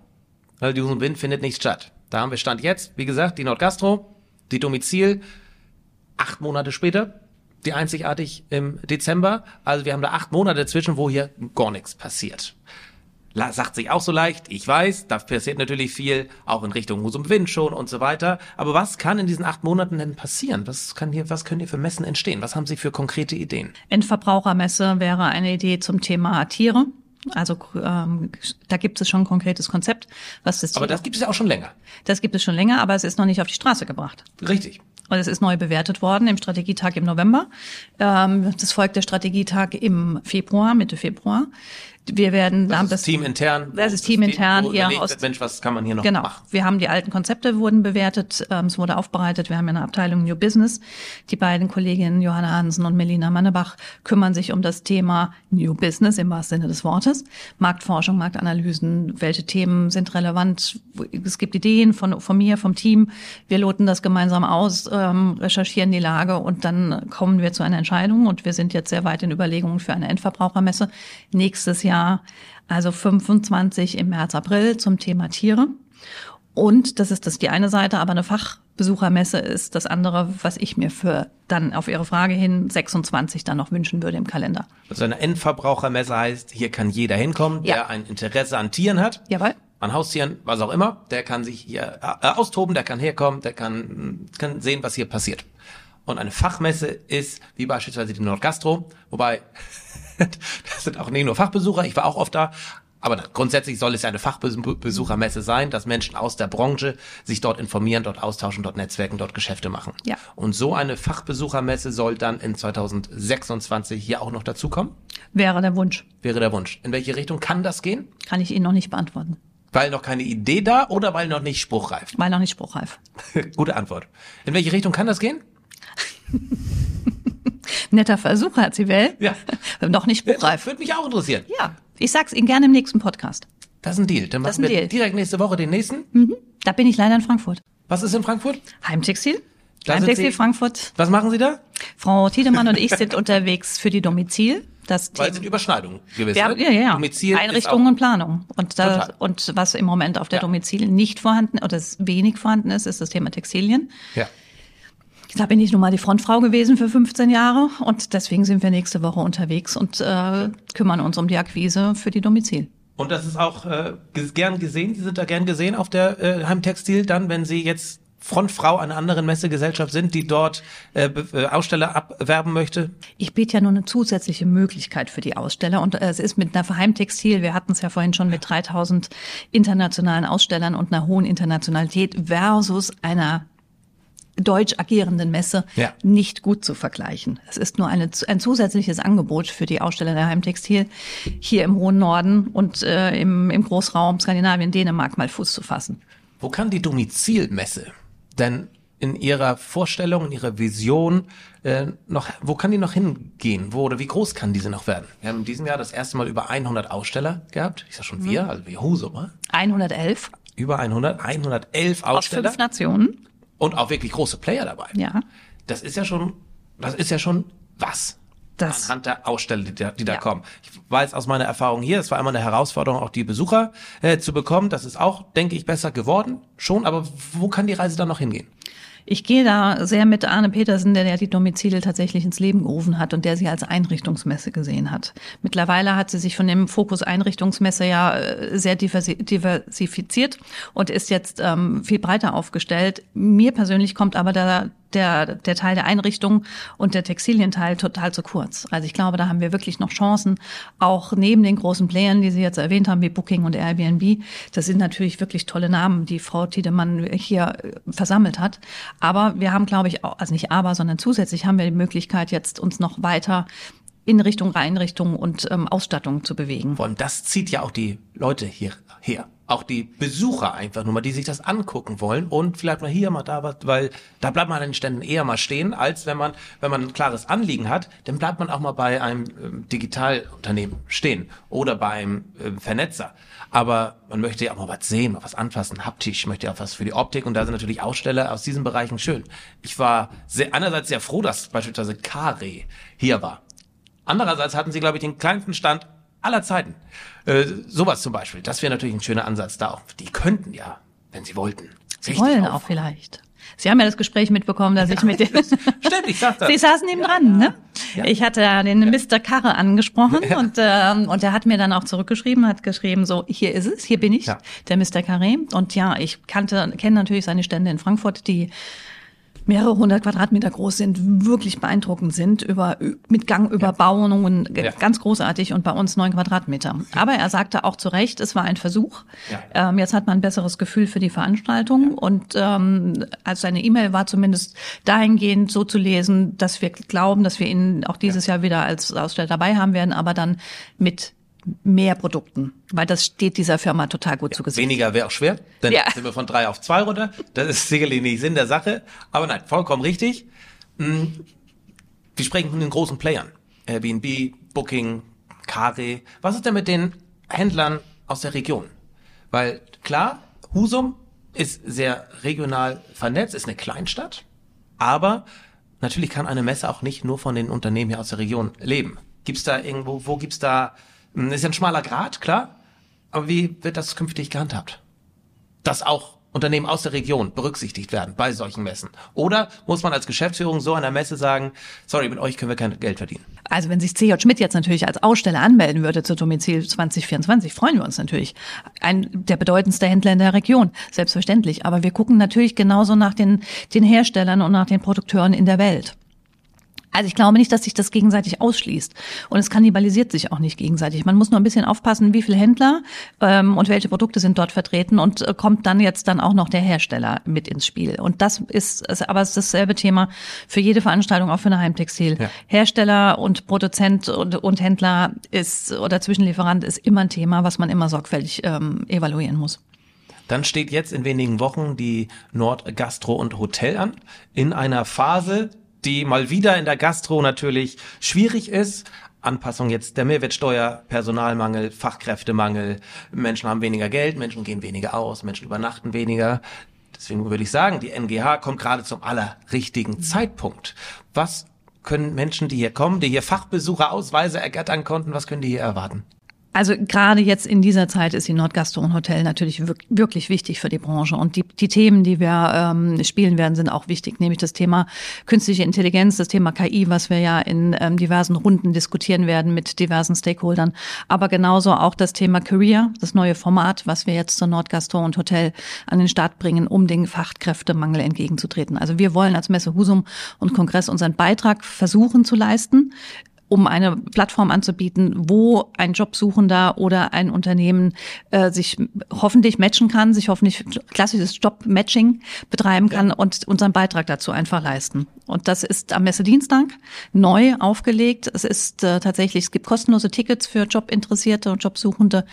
Speaker 1: weil die Husum Wind findet nicht statt. Da haben wir Stand jetzt, wie gesagt, die Nordgastro, die Domizil, acht Monate später, die einzigartig im Dezember. Also wir haben da acht Monate dazwischen, wo hier gar nichts passiert. Sagt sich auch so leicht, ich weiß, da passiert natürlich viel, auch in Richtung Husum Wind schon und so weiter. Aber was kann in diesen acht Monaten denn passieren? Was kann hier, was können hier für Messen entstehen? Was haben Sie für konkrete Ideen?
Speaker 2: Endverbrauchermesse wäre eine Idee zum Thema Tiere. Also ähm, da gibt es schon ein konkretes Konzept, was das.
Speaker 1: Aber das gibt es ja auch schon länger.
Speaker 2: Das gibt es schon länger, aber es ist noch nicht auf die Straße gebracht.
Speaker 1: Richtig.
Speaker 2: Und es ist neu bewertet worden im Strategietag im November. Ähm, das folgt der Strategietag im Februar, Mitte Februar. Wir werden
Speaker 1: das, ist das Team intern.
Speaker 2: Das ist Team intern
Speaker 1: hier aus. Mensch, was kann man hier noch
Speaker 2: genau.
Speaker 1: machen?
Speaker 2: Wir haben die alten Konzepte wurden bewertet, ähm, es wurde aufbereitet. Wir haben ja eine Abteilung New Business. Die beiden Kolleginnen Johanna Hansen und Melina Mannebach kümmern sich um das Thema New Business im wahrsten Sinne des Wortes. Marktforschung, Marktanalysen, welche Themen sind relevant? Es gibt Ideen von, von mir, vom Team. Wir loten das gemeinsam aus, ähm, recherchieren die Lage und dann kommen wir zu einer Entscheidung. Und wir sind jetzt sehr weit in Überlegungen für eine Endverbrauchermesse nächstes Jahr Jahr, also 25 im März, April zum Thema Tiere. Und das ist das die eine Seite, aber eine Fachbesuchermesse ist das andere, was ich mir für dann auf Ihre Frage hin 26 dann noch wünschen würde im Kalender.
Speaker 1: Also eine Endverbrauchermesse heißt, hier kann jeder hinkommen, der ein Interesse an Tieren hat.
Speaker 2: Jawohl.
Speaker 1: An Haustieren, was auch immer, der kann sich hier äh, austoben, der kann herkommen, der kann, kann sehen, was hier passiert. Und eine Fachmesse ist, wie beispielsweise die Nordgastro, wobei das sind auch nicht nur Fachbesucher, ich war auch oft da, Aber grundsätzlich soll es ja eine Fachbesuchermesse sein, dass Menschen aus der Branche sich dort informieren, dort austauschen, dort netzwerken, dort Geschäfte machen.
Speaker 2: Ja.
Speaker 1: Und so eine Fachbesuchermesse soll dann in 2026 hier auch noch dazukommen?
Speaker 2: Wäre der Wunsch.
Speaker 1: Wäre der Wunsch. In welche Richtung kann das gehen?
Speaker 2: Kann ich Ihnen noch nicht beantworten.
Speaker 1: Weil noch keine Idee da oder weil noch nicht spruchreif?
Speaker 2: Weil noch nicht spruchreif.
Speaker 1: Gute Antwort. In welche Richtung kann das gehen?
Speaker 2: Netter Versuch, Herr Zivell.
Speaker 1: Ja.
Speaker 2: noch nicht spruchreif.
Speaker 1: Würde mich auch interessieren.
Speaker 2: Ja, ich sag's Ihnen gerne im nächsten Podcast.
Speaker 1: Das ist ein Deal. Dann
Speaker 2: Das
Speaker 1: machen
Speaker 2: ist ein
Speaker 1: wir
Speaker 2: Deal.
Speaker 1: direkt nächste Woche den nächsten.
Speaker 2: Mhm. Da bin ich leider in Frankfurt.
Speaker 1: Was ist in Frankfurt?
Speaker 2: Heimtextil.
Speaker 1: Da
Speaker 2: Heimtextil
Speaker 1: Sie-
Speaker 2: Frankfurt.
Speaker 1: Was machen Sie da?
Speaker 2: Frau Tiedemann und ich sind unterwegs für die Domizil. Das
Speaker 1: Weil es
Speaker 2: Thema-
Speaker 1: sind Überschneidungen gewesen.
Speaker 2: Wir haben,
Speaker 1: ne?
Speaker 2: ja, ja, ja.
Speaker 1: Domizil auch-
Speaker 2: und Planung. Und, da, und was im Moment auf der
Speaker 1: Ja.
Speaker 2: Domizil nicht vorhanden oder wenig vorhanden ist, ist das Thema Textilien.
Speaker 1: Ja.
Speaker 2: Da bin ich nun mal die Frontfrau gewesen für 15 Jahre und deswegen sind wir nächste Woche unterwegs und äh, kümmern uns um die Akquise für die Domizil.
Speaker 1: Und das ist auch äh, gern gesehen. Sie sind da gern gesehen auf der äh, Heimtextil dann, wenn Sie jetzt Frontfrau einer anderen Messegesellschaft sind, die dort äh, äh, Aussteller abwerben möchte.
Speaker 2: Ich biete ja nur eine zusätzliche Möglichkeit für die Aussteller und äh, es ist mit einer Verheimtextil, wir hatten es ja vorhin schon mit 3000 internationalen Ausstellern und einer hohen Internationalität versus einer deutsch agierenden Messe
Speaker 1: Ja.
Speaker 2: nicht gut zu vergleichen. Es ist nur eine, ein zusätzliches Angebot für die Aussteller der Heimtextil hier im hohen Norden und äh, im, im Großraum Skandinavien, Dänemark mal Fuß zu fassen.
Speaker 1: Wo kann die Domizilmesse denn in Ihrer Vorstellung, in Ihrer Vision äh, noch, wo kann die noch hingehen? Wo oder wie groß kann diese noch werden? Wir haben in diesem Jahr das erste Mal über 100 Aussteller gehabt. Ich sag schon wir, also wir Husum, ne?
Speaker 2: 111
Speaker 1: über 100, 111
Speaker 2: aus
Speaker 1: Aussteller
Speaker 2: fünf Nationen.
Speaker 1: Und auch wirklich große Player dabei.
Speaker 2: Ja,
Speaker 1: Das ist ja schon, das ist ja schon was.
Speaker 2: Das-
Speaker 1: Anhand der Aussteller, die da, die da
Speaker 2: Ja.
Speaker 1: kommen. Ich weiß aus meiner Erfahrung hier, es war immer eine Herausforderung, auch die Besucher äh, zu bekommen. Das ist auch, denke ich, besser geworden. Schon, aber wo kann die Reise dann noch hingehen?
Speaker 2: Ich gehe da sehr mit Arne Petersen, der, der die Domizile tatsächlich ins Leben gerufen hat und der sie als Einrichtungsmesse gesehen hat. Mittlerweile hat sie sich von dem Fokus Einrichtungsmesse ja äh, sehr diversi diversifiziert und ist jetzt ähm, viel breiter aufgestellt. Mir persönlich kommt aber der, der, der Teil der Einrichtung und der Textilienteil total zu kurz. Also ich glaube, da haben wir wirklich noch Chancen, auch neben den großen Playern, die Sie jetzt erwähnt haben, wie Booking und Airbnb. Das sind natürlich wirklich tolle Namen, die Frau Tiedemann hier äh, versammelt hat. Aber wir haben, glaube ich, also nicht aber, sondern zusätzlich haben wir die Möglichkeit, jetzt uns noch weiter in Richtung Einrichtung und ähm, Ausstattung zu bewegen.
Speaker 1: Vor das zieht ja auch die Leute hierher. Auch die Besucher einfach nur mal, die sich das angucken wollen und vielleicht mal hier, mal da was, weil da bleibt man an den Ständen eher mal stehen, als wenn man, wenn man ein klares Anliegen hat, dann bleibt man auch mal bei einem ähm, Digitalunternehmen stehen oder beim ähm, Vernetzer. Aber man möchte ja auch mal was sehen, mal was anfassen, haptisch, möchte ja auch was für die Optik und da sind natürlich Aussteller aus diesen Bereichen schön. Ich war sehr, einerseits sehr froh, dass beispielsweise Kare hier war. Andererseits hatten sie, glaube ich, den kleinsten Stand aller Zeiten. Äh, sowas zum Beispiel. Das wäre natürlich ein schöner Ansatz da auch. Die könnten ja, wenn sie wollten.
Speaker 2: Sie wollen auch vielleicht. Sie haben ja das Gespräch mitbekommen, dass ich mit dem
Speaker 1: Stimmt, ich sag das.
Speaker 2: Sie saßen neben dran, ne?
Speaker 1: Ja.
Speaker 2: Ich hatte ja den Mr. Karre angesprochen und, ähm, und er hat mir dann auch zurückgeschrieben, hat geschrieben, so, hier ist es, hier bin ich,
Speaker 1: Ja.
Speaker 2: der Mr. Carré. Und ja, ich kannte, kenne natürlich seine Stände in Frankfurt, die mehrere hundert Quadratmeter groß sind, wirklich beeindruckend sind, über, mit Gangüberbauungen,
Speaker 1: Ja.
Speaker 2: ganz großartig und bei uns neun Quadratmeter. Aber er sagte auch zu Recht, es war ein Versuch.
Speaker 1: Ja.
Speaker 2: Ähm, jetzt hat man ein besseres Gefühl für die Veranstaltung und ähm, also seine E-Mail war zumindest dahingehend so zu lesen, dass wir glauben, dass wir ihn auch dieses Jahr wieder als Aussteller dabei haben werden, aber dann mit mehr Produkten, weil das steht dieser Firma total gut zu Gesicht.
Speaker 1: Weniger wäre auch schwer, dann
Speaker 2: Ja.
Speaker 1: sind wir von drei auf zwei runter. Das ist sicherlich nicht Sinn der Sache. Aber nein, vollkommen richtig. Hm, Wir sprechen von den großen Playern. Airbnb, Booking, Kare. Was ist denn mit den Händlern aus der Region? Weil klar, Husum ist sehr regional vernetzt, ist eine Kleinstadt. Aber natürlich kann eine Messe auch nicht nur von den Unternehmen hier aus der Region leben. Gibt's da irgendwo, wo gibt's da, ist ja ein schmaler Grad, klar. Aber wie wird das künftig gehandhabt? Dass auch Unternehmen aus der Region berücksichtigt werden bei solchen Messen? Oder muss man als Geschäftsführung so einer Messe sagen, sorry, mit euch können wir kein Geld verdienen?
Speaker 2: Also wenn sich CJ Schmidt jetzt natürlich als Aussteller anmelden würde zur Domizil 2024, freuen wir uns natürlich. Ein der bedeutendste Händler in der Region, selbstverständlich. Aber wir gucken natürlich genauso nach den, den Herstellern und nach den Produkteuren in der Welt. Also ich glaube nicht, dass sich das gegenseitig ausschließt. Und es kannibalisiert sich auch nicht gegenseitig. Man muss nur ein bisschen aufpassen, wie viele Händler ähm, und welche Produkte sind dort vertreten und äh, kommt dann jetzt dann auch noch der Hersteller mit ins Spiel. Und das ist, ist aber es ist dasselbe Thema für jede Veranstaltung, auch für eine Heimtextil. Ja. Hersteller und Produzent und, und Händler ist oder Zwischenlieferant ist immer ein Thema, was man immer sorgfältig ähm, evaluieren muss.
Speaker 1: Dann steht jetzt in wenigen Wochen die Nord Gastro und Hotel an. In einer Phase, die mal wieder in der Gastro natürlich schwierig ist. Anpassung jetzt der Mehrwertsteuer, Personalmangel, Fachkräftemangel, Menschen haben weniger Geld, Menschen gehen weniger aus, Menschen übernachten weniger. Deswegen würde ich sagen, die NGH kommt gerade zum allerrichtigen Zeitpunkt. Was können Menschen, die hier kommen, die hier Fachbesucherausweise ergattern konnten, was können die hier erwarten?
Speaker 2: Also gerade jetzt in dieser Zeit ist die Nordgastro und Hotel natürlich wirklich wichtig für die Branche. Und die, die Themen, die wir ähm, spielen werden, sind auch wichtig, nämlich das Thema künstliche Intelligenz, das Thema KI, was wir ja in ähm, diversen Runden diskutieren werden mit diversen Stakeholdern. Aber genauso auch das Thema Career, das neue Format, was wir jetzt zur Nordgastro und Hotel an den Start bringen, um den Fachkräftemangel entgegenzutreten. Also wir wollen als Messe Husum und Kongress unseren Beitrag versuchen zu leisten um eine Plattform anzubieten, wo ein Jobsuchender oder ein Unternehmen äh, sich hoffentlich matchen kann, sich hoffentlich klassisches Job-Matching betreiben kann ja. und unseren Beitrag dazu einfach leisten. Und das ist am Messedienstag neu aufgelegt. Es ist äh, tatsächlich, es gibt kostenlose Tickets für Jobinteressierte und Jobsuchende,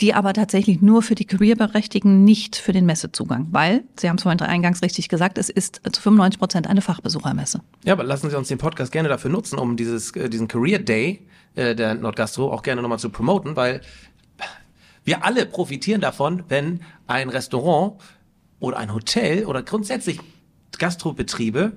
Speaker 2: die aber tatsächlich nur für die Careerberechtigten, nicht für den Messezugang, weil, Sie haben es vorhin eingangs richtig gesagt, es ist zu 95 Prozent eine Fachbesuchermesse.
Speaker 1: Ja, aber lassen Sie uns den Podcast gerne dafür nutzen, um dieses, äh, diesen Career Day äh, der Nordgastro auch gerne nochmal zu promoten, weil wir alle profitieren davon, wenn ein Restaurant oder ein Hotel oder grundsätzlich Gastrobetriebe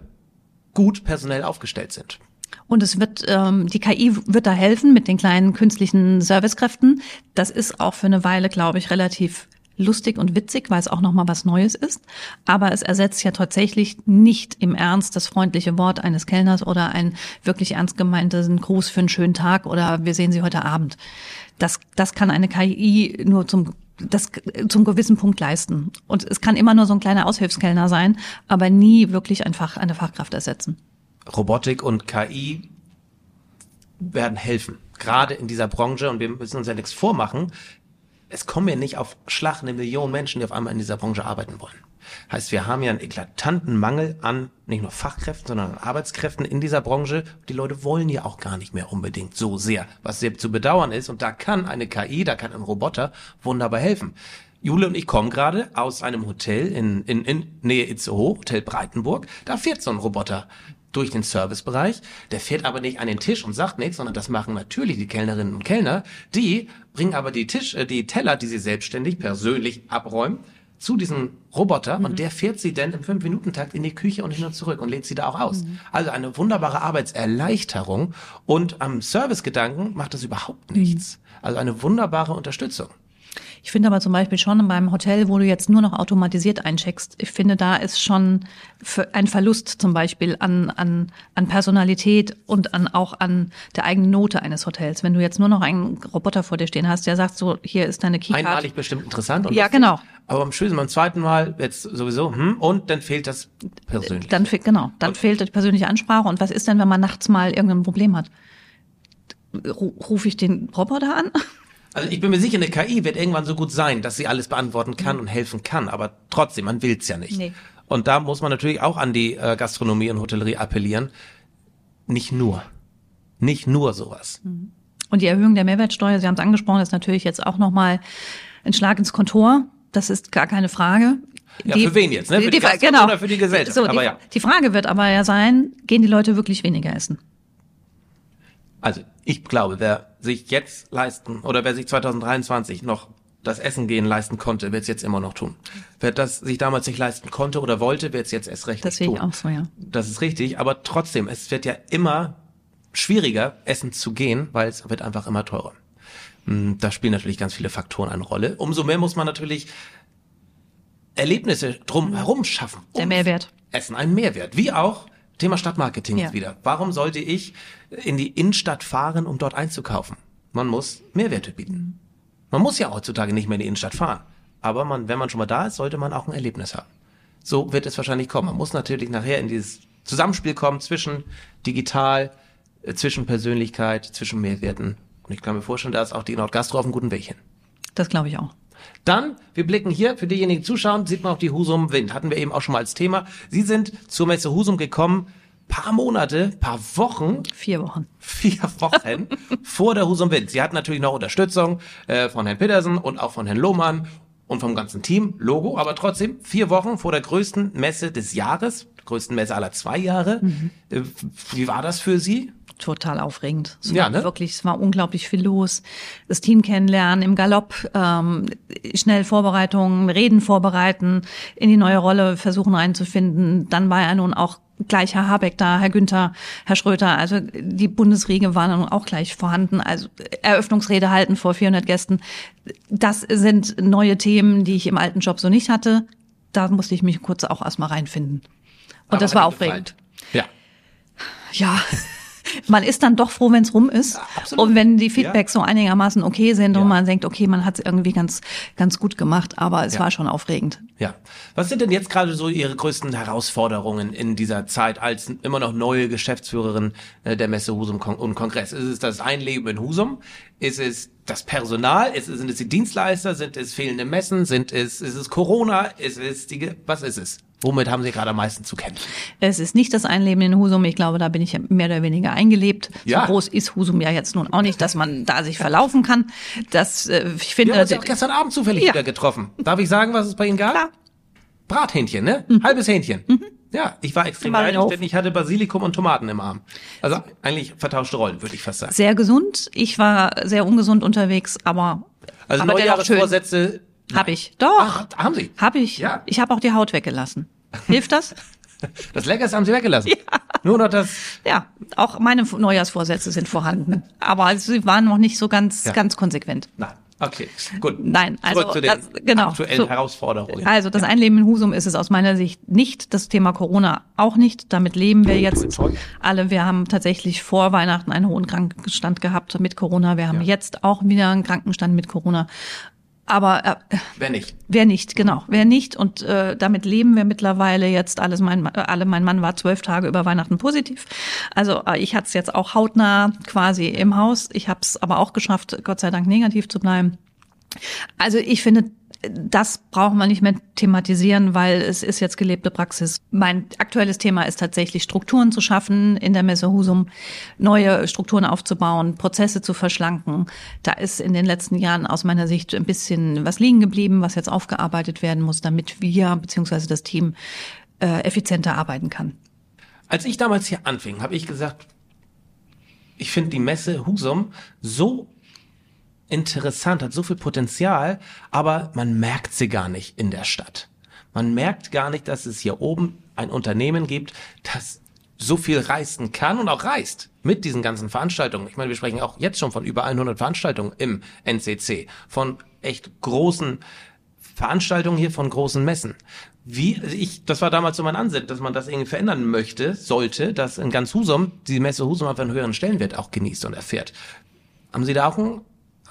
Speaker 1: gut personell aufgestellt sind.
Speaker 2: Und es wird, ähm, die KI wird da helfen mit den kleinen künstlichen Servicekräften. Das ist auch für eine Weile, glaube ich, relativ lustig und witzig, weil es auch nochmal was Neues ist. Aber es ersetzt ja tatsächlich nicht im Ernst das freundliche Wort eines Kellners oder ein wirklich ernst gemeinten Gruß für einen schönen Tag oder wir sehen Sie heute Abend. Das, das kann eine KI nur zum das zum gewissen Punkt leisten. Und es kann immer nur so ein kleiner Aushilfskellner sein, aber nie wirklich ein Fach, eine Fachkraft ersetzen.
Speaker 1: Robotik und KI werden helfen, gerade in dieser Branche. Und wir müssen uns ja nichts vormachen. Es kommen ja nicht auf Schlag eine Million Menschen, die auf einmal in dieser Branche arbeiten wollen. Heißt, wir haben ja einen eklatanten Mangel an nicht nur Fachkräften, sondern an Arbeitskräften in dieser Branche. Die Leute wollen ja auch gar nicht mehr unbedingt so sehr, was sehr zu bedauern ist. Und da kann eine KI, da kann ein Roboter wunderbar helfen. Jule und ich kommen gerade aus einem Hotel in, in, in Nähe Itzehoe, Hotel Breitenburg. Da fährt so ein Roboter durch den Servicebereich. Der fährt aber nicht an den Tisch und sagt nichts, sondern das machen natürlich die Kellnerinnen und Kellner. Die bringen aber die Tisch, äh, die Teller, die sie selbstständig persönlich abräumen, zu diesem Roboter mhm. und der fährt sie dann im Fünf-Minuten-Takt in die Küche und hin und zurück und lädt sie da auch aus. Mhm. Also eine wunderbare Arbeitserleichterung und am Servicegedanken macht das überhaupt nichts. Mhm. Also eine wunderbare Unterstützung.
Speaker 2: Ich finde aber zum Beispiel schon beim Hotel, wo du jetzt nur noch automatisiert eincheckst, ich finde, da ist schon ein Verlust zum Beispiel an, an, an Personalität und an, auch an der eigenen Note eines Hotels. Wenn du jetzt nur noch einen Roboter vor dir stehen hast, der sagt so, hier ist deine Keycard.
Speaker 1: Einmalig bestimmt interessant.
Speaker 2: Und ja, genau.
Speaker 1: Aber am schönsten beim zweiten Mal jetzt sowieso, hm, und dann fehlt das persönlich.
Speaker 2: Dann fehlt, genau, dann und fehlt die persönliche Ansprache. Und was ist denn, wenn man nachts mal irgendein Problem hat? Rufe ich den Roboter an?
Speaker 1: Also ich bin mir sicher, eine KI wird irgendwann so gut sein, dass sie alles beantworten kann mhm. und helfen kann, aber trotzdem, man will's ja nicht. Nee. Und da muss man natürlich auch an die äh, Gastronomie und Hotellerie appellieren. Nicht nur. Nicht nur sowas. Mhm.
Speaker 2: Und die Erhöhung der Mehrwertsteuer, Sie haben es angesprochen, ist natürlich jetzt auch nochmal ein Schlag ins Kontor. Das ist gar keine Frage.
Speaker 1: Ja, die, für wen jetzt? Ne? Für die, die genau. oder für die Gesellschaft?
Speaker 2: So, aber die, ja. die Frage wird aber ja sein, gehen die Leute wirklich weniger essen?
Speaker 1: Also ich glaube, wer sich jetzt leisten oder wer sich 2023 noch das Essen gehen leisten konnte, wird es jetzt immer noch tun. Wer das sich damals nicht leisten konnte oder wollte, wird es jetzt erst recht
Speaker 2: das tun. Das sehe ich auch so, ja.
Speaker 1: Das ist richtig, aber trotzdem, es wird ja immer schwieriger, essen zu gehen, weil es wird einfach immer teurer. Hm, da spielen natürlich ganz viele Faktoren eine Rolle. Umso mehr muss man natürlich Erlebnisse drumherum schaffen.
Speaker 2: Der Mehrwert.
Speaker 1: Essen, einen Mehrwert. Wie auch Thema Stadtmarketing ja. jetzt wieder. Warum sollte ich in die Innenstadt fahren, um dort einzukaufen? Man muss Mehrwerte bieten. Man muss ja heutzutage nicht mehr in die Innenstadt fahren. Aber man, wenn man schon mal da ist, sollte man auch ein Erlebnis haben. So wird es wahrscheinlich kommen. Man muss natürlich nachher in dieses Zusammenspiel kommt zwischen digital, äh, zwischen Persönlichkeit, zwischen Mehrwerten. Und ich kann mir vorstellen, da ist auch die Nordgastro auf einem guten Weg hin.
Speaker 2: Das glaube ich auch.
Speaker 1: Dann, wir blicken hier, für diejenigen, die zuschauen, sieht man auch die Husum Wind. Hatten wir eben auch schon mal als Thema. Sie sind zur Messe Husum gekommen, paar Monate, paar Wochen.
Speaker 2: Vier Wochen.
Speaker 1: Vier Wochen vor der Husum Wind. Sie hatten natürlich noch Unterstützung äh, von Herrn Petersen und auch von Herrn Lohmann und vom ganzen Team, Logo, aber trotzdem vier Wochen vor der größten Messe des Jahres, größten Messe aller zwei Jahre. Mhm. Äh, wie war das für Sie?
Speaker 2: total aufregend. Es
Speaker 1: ja,
Speaker 2: war
Speaker 1: ne?
Speaker 2: wirklich, es war unglaublich viel los. Das Team kennenlernen im Galopp, ähm, schnell Vorbereitungen, Reden vorbereiten, in die neue Rolle versuchen reinzufinden. Dann war ja nun auch gleich Herr Habeck da, Herr Günther, Herr Schröter, also die Bundesriege waren dann auch gleich vorhanden. Also Eröffnungsrede halten vor 400 Gästen. Das sind neue Themen, die ich im alten Job so nicht hatte. Da musste ich mich kurz auch erstmal reinfinden. Und das war aufregend.
Speaker 1: Ja.
Speaker 2: Ja, man ist dann doch froh, wenn es rum ist.
Speaker 1: Ja,
Speaker 2: und wenn die Feedbacks
Speaker 1: ja.
Speaker 2: so einigermaßen okay sind
Speaker 1: ja.
Speaker 2: und man denkt, okay, man hat es irgendwie ganz, ganz gut gemacht, aber es war schon aufregend.
Speaker 1: Ja. Was sind denn jetzt gerade so Ihre größten Herausforderungen in dieser Zeit als immer noch neue Geschäftsführerin äh, der Messe Husum und Kongress? Ist es das Einleben in Husum? Ist es das Personal? Ist es, sind es die Dienstleister? Sind es fehlende Messen? Sind es, ist es Corona? Ist es die, was ist es? Womit haben Sie gerade am meisten zu kämpfen?
Speaker 2: Es ist nicht das Einleben in Husum. Ich glaube, da bin ich mehr oder weniger eingelebt.
Speaker 1: Ja.
Speaker 2: So groß ist Husum ja jetzt nun auch nicht, dass man da sich verlaufen kann. Das, äh, ich finde.
Speaker 1: Wir haben uns ja auch gestern Abend zufällig
Speaker 2: Ja.
Speaker 1: wieder getroffen. Darf ich sagen, was es bei Ihnen gab?
Speaker 2: Klar.
Speaker 1: Brathähnchen, ne? Halbes Hähnchen. Ja, ich war extrem neidisch, denn ich hatte Basilikum und Tomaten im Arm. Also eigentlich vertauschte Rollen, würde ich fast sagen.
Speaker 2: Sehr gesund. Ich war sehr ungesund unterwegs, aber,
Speaker 1: Also
Speaker 2: aber.
Speaker 1: Neujahresvorsätze.
Speaker 2: Hab ich. Doch.
Speaker 1: Ach, haben Sie?
Speaker 2: Hab ich.
Speaker 1: Ja.
Speaker 2: Ich habe auch die Haut weggelassen. Hilft das?
Speaker 1: Das Leckerste haben Sie weggelassen. Nur noch das.
Speaker 2: Ja, auch meine Neujahrsvorsätze sind vorhanden. Aber sie waren noch nicht so ganz,
Speaker 1: Ja.
Speaker 2: ganz konsequent.
Speaker 1: Nein. Okay, gut.
Speaker 2: Nein, also
Speaker 1: Zurück zu den
Speaker 2: das, genau.
Speaker 1: aktuellen
Speaker 2: So.
Speaker 1: Herausforderungen.
Speaker 2: Also das Einleben in Husum ist es aus meiner Sicht nicht. Das Thema Corona auch nicht. Damit leben wir jetzt alle. Wir haben tatsächlich vor Weihnachten einen hohen Krankenstand gehabt mit Corona. Wir haben
Speaker 1: Ja.
Speaker 2: jetzt auch wieder einen Krankenstand mit Corona. Aber äh,
Speaker 1: Wer nicht?
Speaker 2: Wer nicht, genau, wer nicht. Und äh, damit leben wir mittlerweile jetzt alles. Mein, äh, alle, mein Mann war zwölf Tage über Weihnachten positiv. Also äh, ich hatte es jetzt auch hautnah quasi im Haus. Ich habe es aber auch geschafft, Gott sei Dank negativ zu bleiben. Also ich finde, das brauchen wir nicht mehr thematisieren, weil es ist jetzt gelebte Praxis. Mein aktuelles Thema ist tatsächlich Strukturen zu schaffen in der Messe Husum, neue Strukturen aufzubauen, Prozesse zu verschlanken. Da ist in den letzten Jahren aus meiner Sicht ein bisschen was liegen geblieben, was jetzt aufgearbeitet werden muss, damit wir bzw. das Team äh, effizienter arbeiten kann.
Speaker 1: Als ich damals hier anfing, habe ich gesagt, ich finde die Messe Husum so interessant, hat so viel Potenzial, aber man merkt sie gar nicht in der Stadt. Man merkt gar nicht, dass es hier oben ein Unternehmen gibt, das so viel reißen kann und auch reißt mit diesen ganzen Veranstaltungen. Ich meine, wir sprechen auch jetzt schon von über 100 Veranstaltungen im NCC, von echt großen Veranstaltungen hier von großen Messen. Wie, also ich, das war damals so mein Ansinn, dass man das irgendwie verändern möchte, sollte, dass in ganz Husum die Messe Husum einfach einen höheren Stellenwert auch genießt und erfährt. Haben Sie da auch einen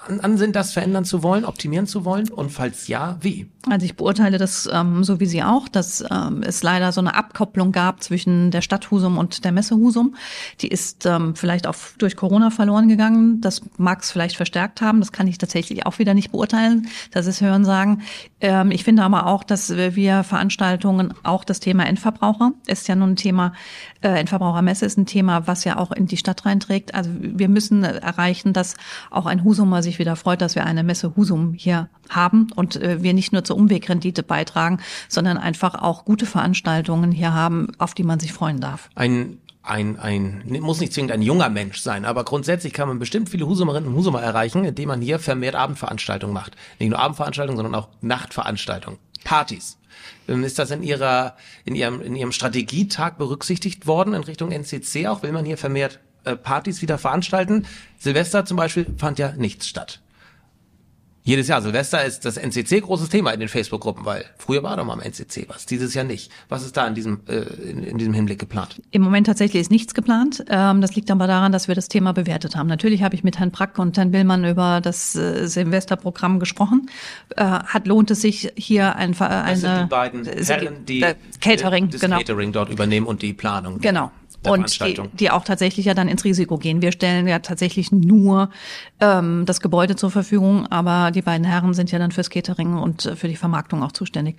Speaker 1: An- Ansinn, das verändern zu wollen, optimieren zu wollen? Und falls ja, wie?
Speaker 2: Also ich beurteile das ähm, so wie Sie auch, dass ähm, es leider so eine Abkopplung gab zwischen der Stadt Husum und der Messe Husum. Die ist ähm, vielleicht auch durch Corona verloren gegangen. Das mag es vielleicht verstärkt haben. Das kann ich tatsächlich auch wieder nicht beurteilen. Das ist Hörensagen. Ähm, ich finde aber auch, dass wir Veranstaltungen, auch das Thema Endverbraucher ist ja nun ein Thema, äh, Endverbrauchermesse ist ein Thema, was ja auch in die Stadt reinträgt. Also wir müssen erreichen, dass auch ein Husumer sich wieder freut, dass wir eine Messe Husum hier haben und äh, wir nicht nur zur Umwegrendite beitragen, sondern einfach auch gute Veranstaltungen hier haben, auf die man sich freuen darf.
Speaker 1: Ein, ein, ein, muss nicht zwingend ein junger Mensch sein, aber grundsätzlich kann man bestimmt viele Husumerinnen und Husumer erreichen, indem man hier vermehrt Abendveranstaltungen macht. Nicht nur Abendveranstaltungen, sondern auch Nachtveranstaltungen. Partys. Ähm, Ist das in Ihrer, in Ihrem, in Ihrem Strategietag berücksichtigt worden in Richtung NCC auch? Will man hier vermehrt äh, Partys wieder veranstalten? Silvester zum Beispiel fand ja nichts statt. Jedes Jahr Silvester ist das NCC großes Thema in den Facebook-Gruppen, weil früher war doch mal am NCC was, dieses Jahr nicht. Was ist da in diesem, äh, in, in, diesem Hinblick geplant?
Speaker 2: Im Moment tatsächlich ist nichts geplant. Ähm, das liegt aber daran, dass wir das Thema bewertet haben. Natürlich habe ich mit Herrn Brack und Herrn Billmann über das äh, Silvesterprogramm gesprochen. Äh, hat lohnt es sich hier ein, eine
Speaker 1: das sind die beiden Herren, die
Speaker 2: Catering,
Speaker 1: das
Speaker 2: genau.
Speaker 1: Catering dort übernehmen und die Planung.
Speaker 2: Genau und die, die auch tatsächlich ja dann ins Risiko gehen. Wir stellen ja tatsächlich nur ähm, das Gebäude zur Verfügung, aber die beiden Herren sind ja dann fürs Catering und äh, für die Vermarktung auch zuständig.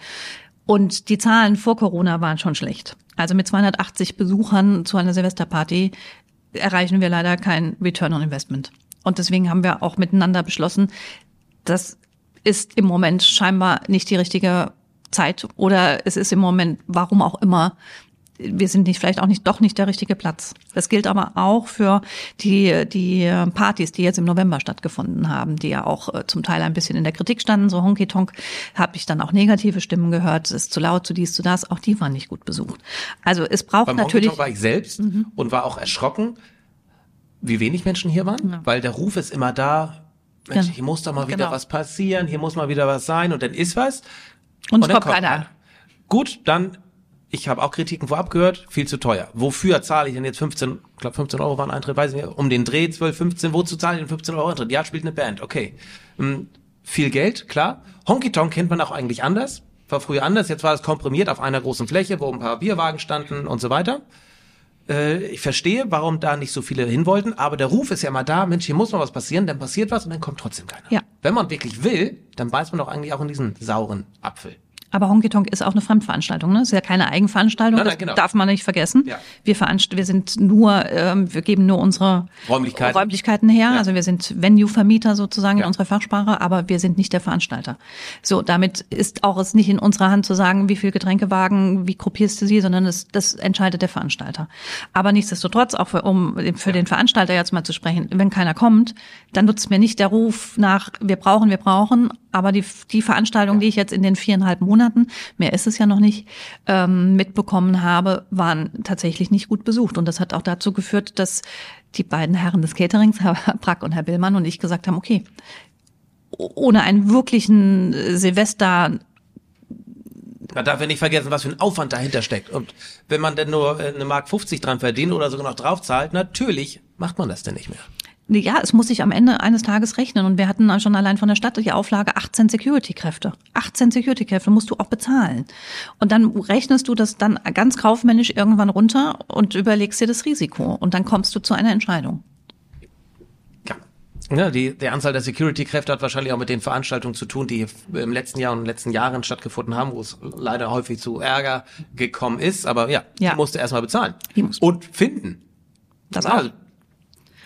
Speaker 2: Und die Zahlen vor Corona waren schon schlecht. Also mit 280 Besuchern zu einer Silvesterparty erreichen wir leider kein Return on Investment. Und deswegen haben wir auch miteinander beschlossen, das ist im Moment scheinbar nicht die richtige Zeit oder es ist im Moment, warum auch immer, wir sind nicht vielleicht auch nicht doch nicht der richtige Platz. Das gilt aber auch für die die Partys, die jetzt im November stattgefunden haben, die ja auch äh, zum Teil ein bisschen in der Kritik standen. So Honky Tonk habe ich dann auch negative Stimmen gehört. Es ist zu laut, zu dies, zu das. Auch die waren nicht gut besucht. Also es braucht
Speaker 1: Beim
Speaker 2: natürlich.
Speaker 1: Honky Tonk war ich selbst mhm. und war auch erschrocken, wie wenig Menschen hier waren, ja. weil der Ruf ist immer da. Mensch, genau. hier muss doch mal wieder genau. was passieren, hier muss mal wieder was sein und dann ist was.
Speaker 2: Und, und es kommt keiner.
Speaker 1: Gut, dann ich habe auch Kritiken vorab gehört, viel zu teuer. Wofür zahle ich denn jetzt 15, ich glaube 15 Euro waren Eintritt, weiß ich nicht, um den Dreh 12, 15, wozu zahle ich denn 15 Euro Eintritt? Ja, spielt eine Band, okay. Hm, viel Geld, klar. Honky Tonk kennt man auch eigentlich anders, war früher anders, jetzt war das komprimiert auf einer großen Fläche, wo ein paar Bierwagen standen und so weiter. Äh, ich verstehe, warum da nicht so viele hin wollten, aber der Ruf ist ja mal da, Mensch, hier muss mal was passieren, dann passiert was und dann kommt trotzdem keiner.
Speaker 2: Ja.
Speaker 1: Wenn man wirklich will, dann beißt man doch eigentlich auch in diesen sauren Apfel.
Speaker 2: Aber Honky Tonk ist auch eine Fremdveranstaltung, ne? Ist ja keine Eigenveranstaltung. Nein, nein, genau. darf man nicht vergessen. Ja. Wir veranst wir sind nur, ähm, wir geben nur unsere
Speaker 1: Räumlichkeiten,
Speaker 2: Räumlichkeiten her. Ja. Also wir sind Venue-Vermieter sozusagen ja. in unserer Fachsprache, aber wir sind nicht der Veranstalter. So, damit ist auch es nicht in unserer Hand zu sagen, wie viel Getränkewagen, wie gruppierst du sie, sondern das, das entscheidet der Veranstalter. Aber nichtsdestotrotz, auch für, um für den Veranstalter jetzt mal zu sprechen, wenn keiner kommt, dann nutzt mir nicht der Ruf nach, wir brauchen, wir brauchen, aber die, die Veranstaltung, die ich jetzt in den viereinhalb Monaten, mehr ist es ja noch nicht, ähm, mitbekommen habe, waren tatsächlich nicht gut besucht. Und das hat auch dazu geführt, dass die beiden Herren des Caterings, Herr Brack und Herr Billmann und ich gesagt haben, okay, ohne einen wirklichen Silvester
Speaker 1: man darf ja nicht vergessen, was für ein Aufwand dahinter steckt. Und wenn man denn nur äh, eine Mark 50 dran verdient oder sogar noch drauf zahlt, natürlich macht man das denn nicht mehr
Speaker 2: ja, es muss sich am Ende eines Tages rechnen. Und wir hatten schon allein von der Stadt die Auflage 18 Security-Kräfte. 18 Security-Kräfte musst du auch bezahlen. Und dann rechnest du das dann ganz kaufmännisch irgendwann runter und überlegst dir das Risiko. Und dann kommst du zu einer Entscheidung.
Speaker 1: Ja, die, die Anzahl der Security-Kräfte hat wahrscheinlich auch mit den Veranstaltungen zu tun, die im letzten Jahr und in den letzten Jahren stattgefunden haben, wo es leider häufig zu Ärger gekommen ist. Aber ja, ja. die musste erstmal bezahlen. Und finden.
Speaker 2: Das auch. Also,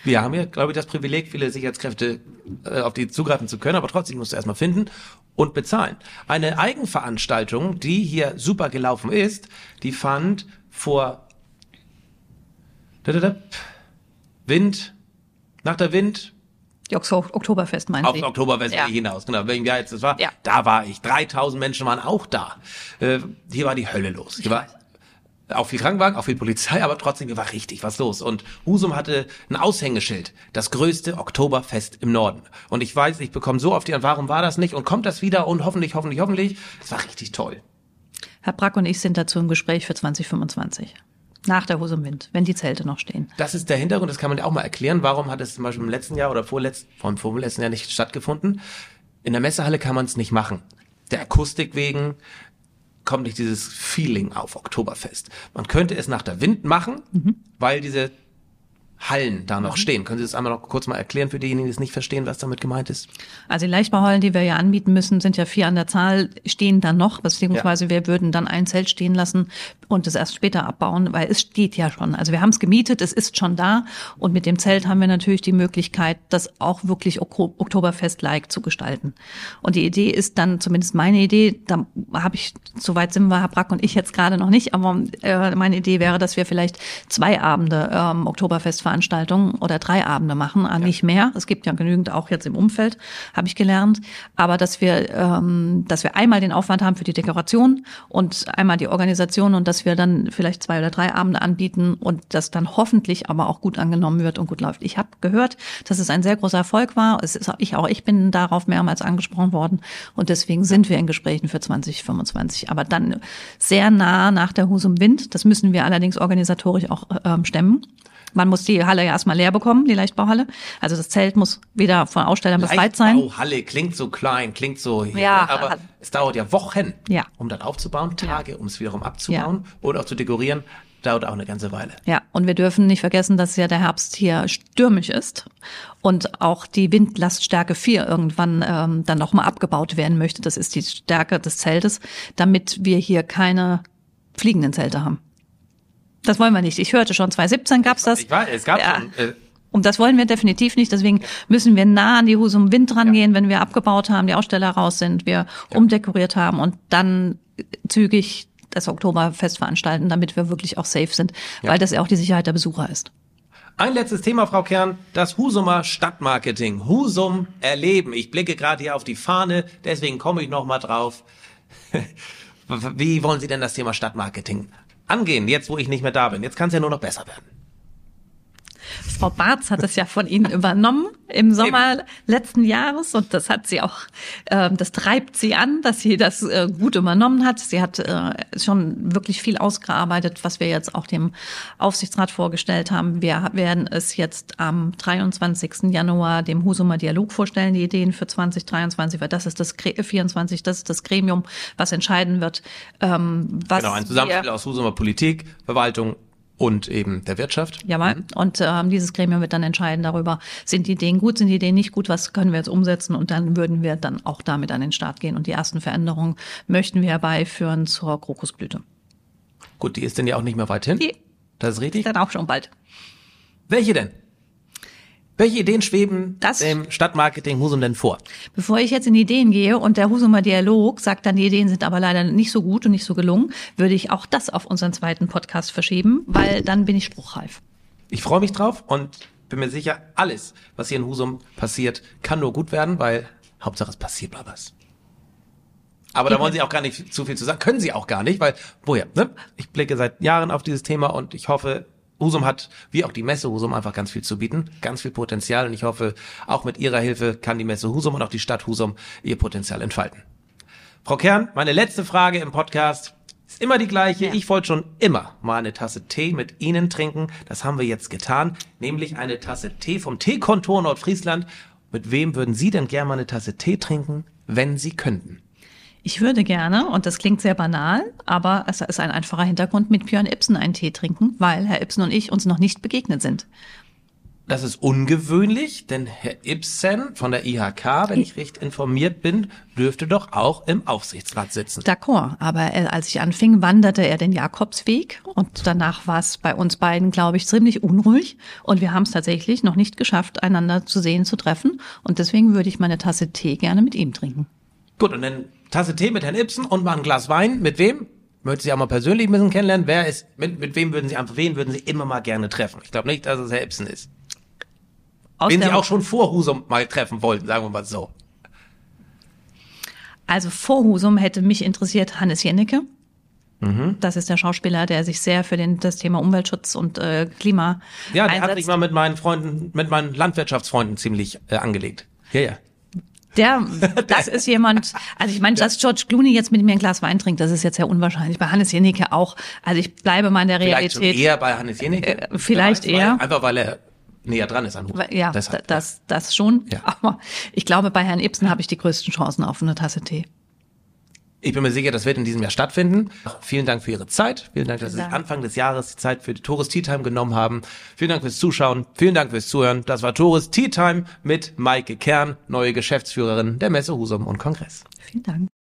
Speaker 1: wir haben ja, glaube ich, das Privileg, viele Sicherheitskräfte äh, auf die zugreifen zu können, aber trotzdem musst du erstmal finden und bezahlen. Eine Eigenveranstaltung, die hier super gelaufen ist, die fand vor Wind, nach der Wind,
Speaker 2: die Oktoberfest meinen
Speaker 1: Auf Oktoberfest ja. hinaus, genau. Welchem Jahr jetzt das war? Ja. Da war ich. 3000 Menschen waren auch da. Äh, hier war die Hölle los. Hier war auch viel Krankenwagen, auch viel Polizei, aber trotzdem war richtig was los. Und Husum hatte ein Aushängeschild, das größte Oktoberfest im Norden. Und ich weiß, ich bekomme so oft die warum war das nicht? Und kommt das wieder? Und hoffentlich, hoffentlich, hoffentlich. Es war richtig toll.
Speaker 2: Herr Brack und ich sind dazu im Gespräch für 2025. Nach der Husum Wind, wenn die Zelte noch stehen.
Speaker 1: Das ist der Hintergrund, das kann man ja auch mal erklären. Warum hat es zum Beispiel im letzten Jahr oder vorletzten, vom vorletzten Jahr nicht stattgefunden? In der Messehalle kann man es nicht machen. Der Akustik wegen, kommt nicht dieses Feeling auf Oktoberfest. Man könnte es nach der Wind machen, mhm. weil diese Hallen da noch stehen. Können Sie das einmal noch kurz mal erklären für diejenigen, die es nicht verstehen, was damit gemeint ist?
Speaker 2: Also die Leichtbauhallen, die wir ja anbieten müssen, sind ja vier an der Zahl, stehen dann noch, beziehungsweise ja. wir würden dann ein Zelt stehen lassen und es erst später abbauen, weil es steht ja schon. Also wir haben es gemietet, es ist schon da und mit dem Zelt haben wir natürlich die Möglichkeit, das auch wirklich Oktoberfest-like zu gestalten. Und die Idee ist dann, zumindest meine Idee, da habe ich, soweit sind wir, Herr Brack und ich jetzt gerade noch nicht, aber äh, meine Idee wäre, dass wir vielleicht zwei Abende ähm, Oktoberfest Veranstaltungen oder drei Abende machen, ja. nicht mehr. Es gibt ja genügend auch jetzt im Umfeld, habe ich gelernt. Aber dass wir, ähm, dass wir einmal den Aufwand haben für die Dekoration und einmal die Organisation und das dass wir dann vielleicht zwei oder drei Abende anbieten und das dann hoffentlich aber auch gut angenommen wird und gut läuft. Ich habe gehört, dass es ein sehr großer Erfolg war. Es ist, ich auch ich bin darauf mehrmals angesprochen worden und deswegen sind wir in Gesprächen für 2025. Aber dann sehr nah nach der Husum Wind. Das müssen wir allerdings organisatorisch auch ähm, stemmen. Man muss die Halle ja erstmal leer bekommen, die Leichtbauhalle. Also das Zelt muss wieder von Ausstellern befreit sein.
Speaker 1: Leichtbauhalle klingt so klein, klingt so, ja, aber es dauert ja Wochen,
Speaker 2: ja.
Speaker 1: um das aufzubauen, Tage, ja. um es wiederum abzubauen ja. oder auch zu dekorieren. Dauert auch eine ganze Weile.
Speaker 2: Ja, und wir dürfen nicht vergessen, dass ja der Herbst hier stürmisch ist und auch die Windlaststärke 4 irgendwann ähm, dann nochmal abgebaut werden möchte. Das ist die Stärke des Zeltes, damit wir hier keine fliegenden Zelte haben. Das wollen wir nicht. Ich hörte schon, 2017 gab's das.
Speaker 1: Ich weiß, es gab ja. schon. Äh,
Speaker 2: und das wollen wir definitiv nicht. Deswegen müssen wir nah an die Husum Wind rangehen, ja. wenn wir abgebaut haben, die Aussteller raus sind, wir ja. umdekoriert haben und dann zügig das Oktoberfest veranstalten, damit wir wirklich auch safe sind, ja. weil das ja auch die Sicherheit der Besucher ist.
Speaker 1: Ein letztes Thema, Frau Kern, das Husumer Stadtmarketing. Husum erleben. Ich blicke gerade hier auf die Fahne, deswegen komme ich noch mal drauf. Wie wollen Sie denn das Thema Stadtmarketing angehen, jetzt wo ich nicht mehr da bin. Jetzt kann es ja nur noch besser werden.
Speaker 2: Frau Barz hat es ja von Ihnen übernommen im Sommer letzten Jahres und das hat sie auch, äh, das treibt sie an, dass sie das äh, gut übernommen hat. Sie hat äh, schon wirklich viel ausgearbeitet, was wir jetzt auch dem Aufsichtsrat vorgestellt haben. Wir werden es jetzt am 23. Januar dem Husumer Dialog vorstellen, die Ideen für 2023, weil das ist das 24, das ist das Gremium, was entscheiden wird.
Speaker 1: Ähm, was genau, ein Zusammenspiel aus Husumer Politik, Verwaltung und eben der Wirtschaft.
Speaker 2: Jawohl. Mhm. Und ähm, dieses Gremium wird dann entscheiden darüber, sind die Ideen gut, sind die Ideen nicht gut, was können wir jetzt umsetzen und dann würden wir dann auch damit an den Start gehen. Und die ersten Veränderungen möchten wir herbeiführen zur Krokusblüte.
Speaker 1: Gut, die ist denn ja auch nicht mehr weit hin. Die
Speaker 2: das ist richtig. Dann auch schon bald.
Speaker 1: Welche denn? Welche Ideen schweben das, dem Stadtmarketing Husum denn vor?
Speaker 2: Bevor ich jetzt in die Ideen gehe und der Husumer Dialog sagt dann, die Ideen sind aber leider nicht so gut und nicht so gelungen, würde ich auch das auf unseren zweiten Podcast verschieben, weil dann bin ich spruchreif.
Speaker 1: Ich freue mich drauf und bin mir sicher, alles, was hier in Husum passiert, kann nur gut werden, weil Hauptsache es passiert mal was. Aber da wollen Sie auch gar nicht zu viel zu sagen. Können Sie auch gar nicht, weil, woher? Ne? Ich blicke seit Jahren auf dieses Thema und ich hoffe, Husum hat, wie auch die Messe Husum, einfach ganz viel zu bieten, ganz viel Potenzial und ich hoffe, auch mit Ihrer Hilfe kann die Messe Husum und auch die Stadt Husum ihr Potenzial entfalten. Frau Kern, meine letzte Frage im Podcast ist immer die gleiche. Ja. Ich wollte schon immer mal eine Tasse Tee mit Ihnen trinken. Das haben wir jetzt getan, nämlich eine Tasse Tee vom Teekontor Nordfriesland. Mit wem würden Sie denn gerne mal eine Tasse Tee trinken, wenn Sie könnten?
Speaker 2: Ich würde gerne, und das klingt sehr banal, aber es ist ein einfacher Hintergrund, mit Björn Ibsen einen Tee trinken, weil Herr Ibsen und ich uns noch nicht begegnet sind.
Speaker 1: Das ist ungewöhnlich, denn Herr Ibsen von der IHK, wenn ich recht informiert bin, dürfte doch auch im Aufsichtsrat sitzen.
Speaker 2: D'accord, aber als ich anfing, wanderte er den Jakobsweg und danach war es bei uns beiden, glaube ich, ziemlich unruhig und wir haben es tatsächlich noch nicht geschafft, einander zu sehen, zu treffen und deswegen würde ich meine Tasse Tee gerne mit ihm trinken.
Speaker 1: Gut, und dann Tasse Tee mit Herrn Ibsen und mal ein Glas Wein. Mit wem? Möchten Sie auch mal persönlich ein bisschen kennenlernen? Wer ist, mit, mit wem würden Sie einfach, wen würden Sie immer mal gerne treffen? Ich glaube nicht, dass es Herr Ibsen ist. Aus Wen Sie auch schon vor Husum mal treffen wollten, sagen wir mal so.
Speaker 2: Also vor Husum hätte mich interessiert Hannes Jennecke. Mhm. Das ist der Schauspieler, der sich sehr für den, das Thema Umweltschutz und äh, Klima
Speaker 1: Ja, der einsetzt. hat sich mal mit meinen Freunden, mit meinen Landwirtschaftsfreunden ziemlich äh, angelegt. Ja, ja.
Speaker 2: Der, das ist jemand, also ich meine, dass George Clooney jetzt mit mir ein Glas Wein trinkt, das ist jetzt sehr unwahrscheinlich. Bei Hannes Jenicke auch. Also ich bleibe mal in der Realität. Vielleicht
Speaker 1: eher bei Hannes Jenicke.
Speaker 2: Äh, vielleicht eher.
Speaker 1: Weil, einfach weil er näher dran ist an
Speaker 2: Hof. Ja, Deshalb, das, das schon. Ja. Aber ich glaube, bei Herrn Ibsen habe ich die größten Chancen auf eine Tasse Tee.
Speaker 1: Ich bin mir sicher, das wird in diesem Jahr stattfinden. Vielen Dank für Ihre Zeit. Vielen Dank, dass Sie sich Anfang des Jahres die Zeit für die Tourist Tea Time genommen haben. Vielen Dank fürs Zuschauen. Vielen Dank fürs Zuhören. Das war Tourist Tea Time mit Maike Kern, neue Geschäftsführerin der Messe Husum und Kongress.
Speaker 2: Vielen Dank.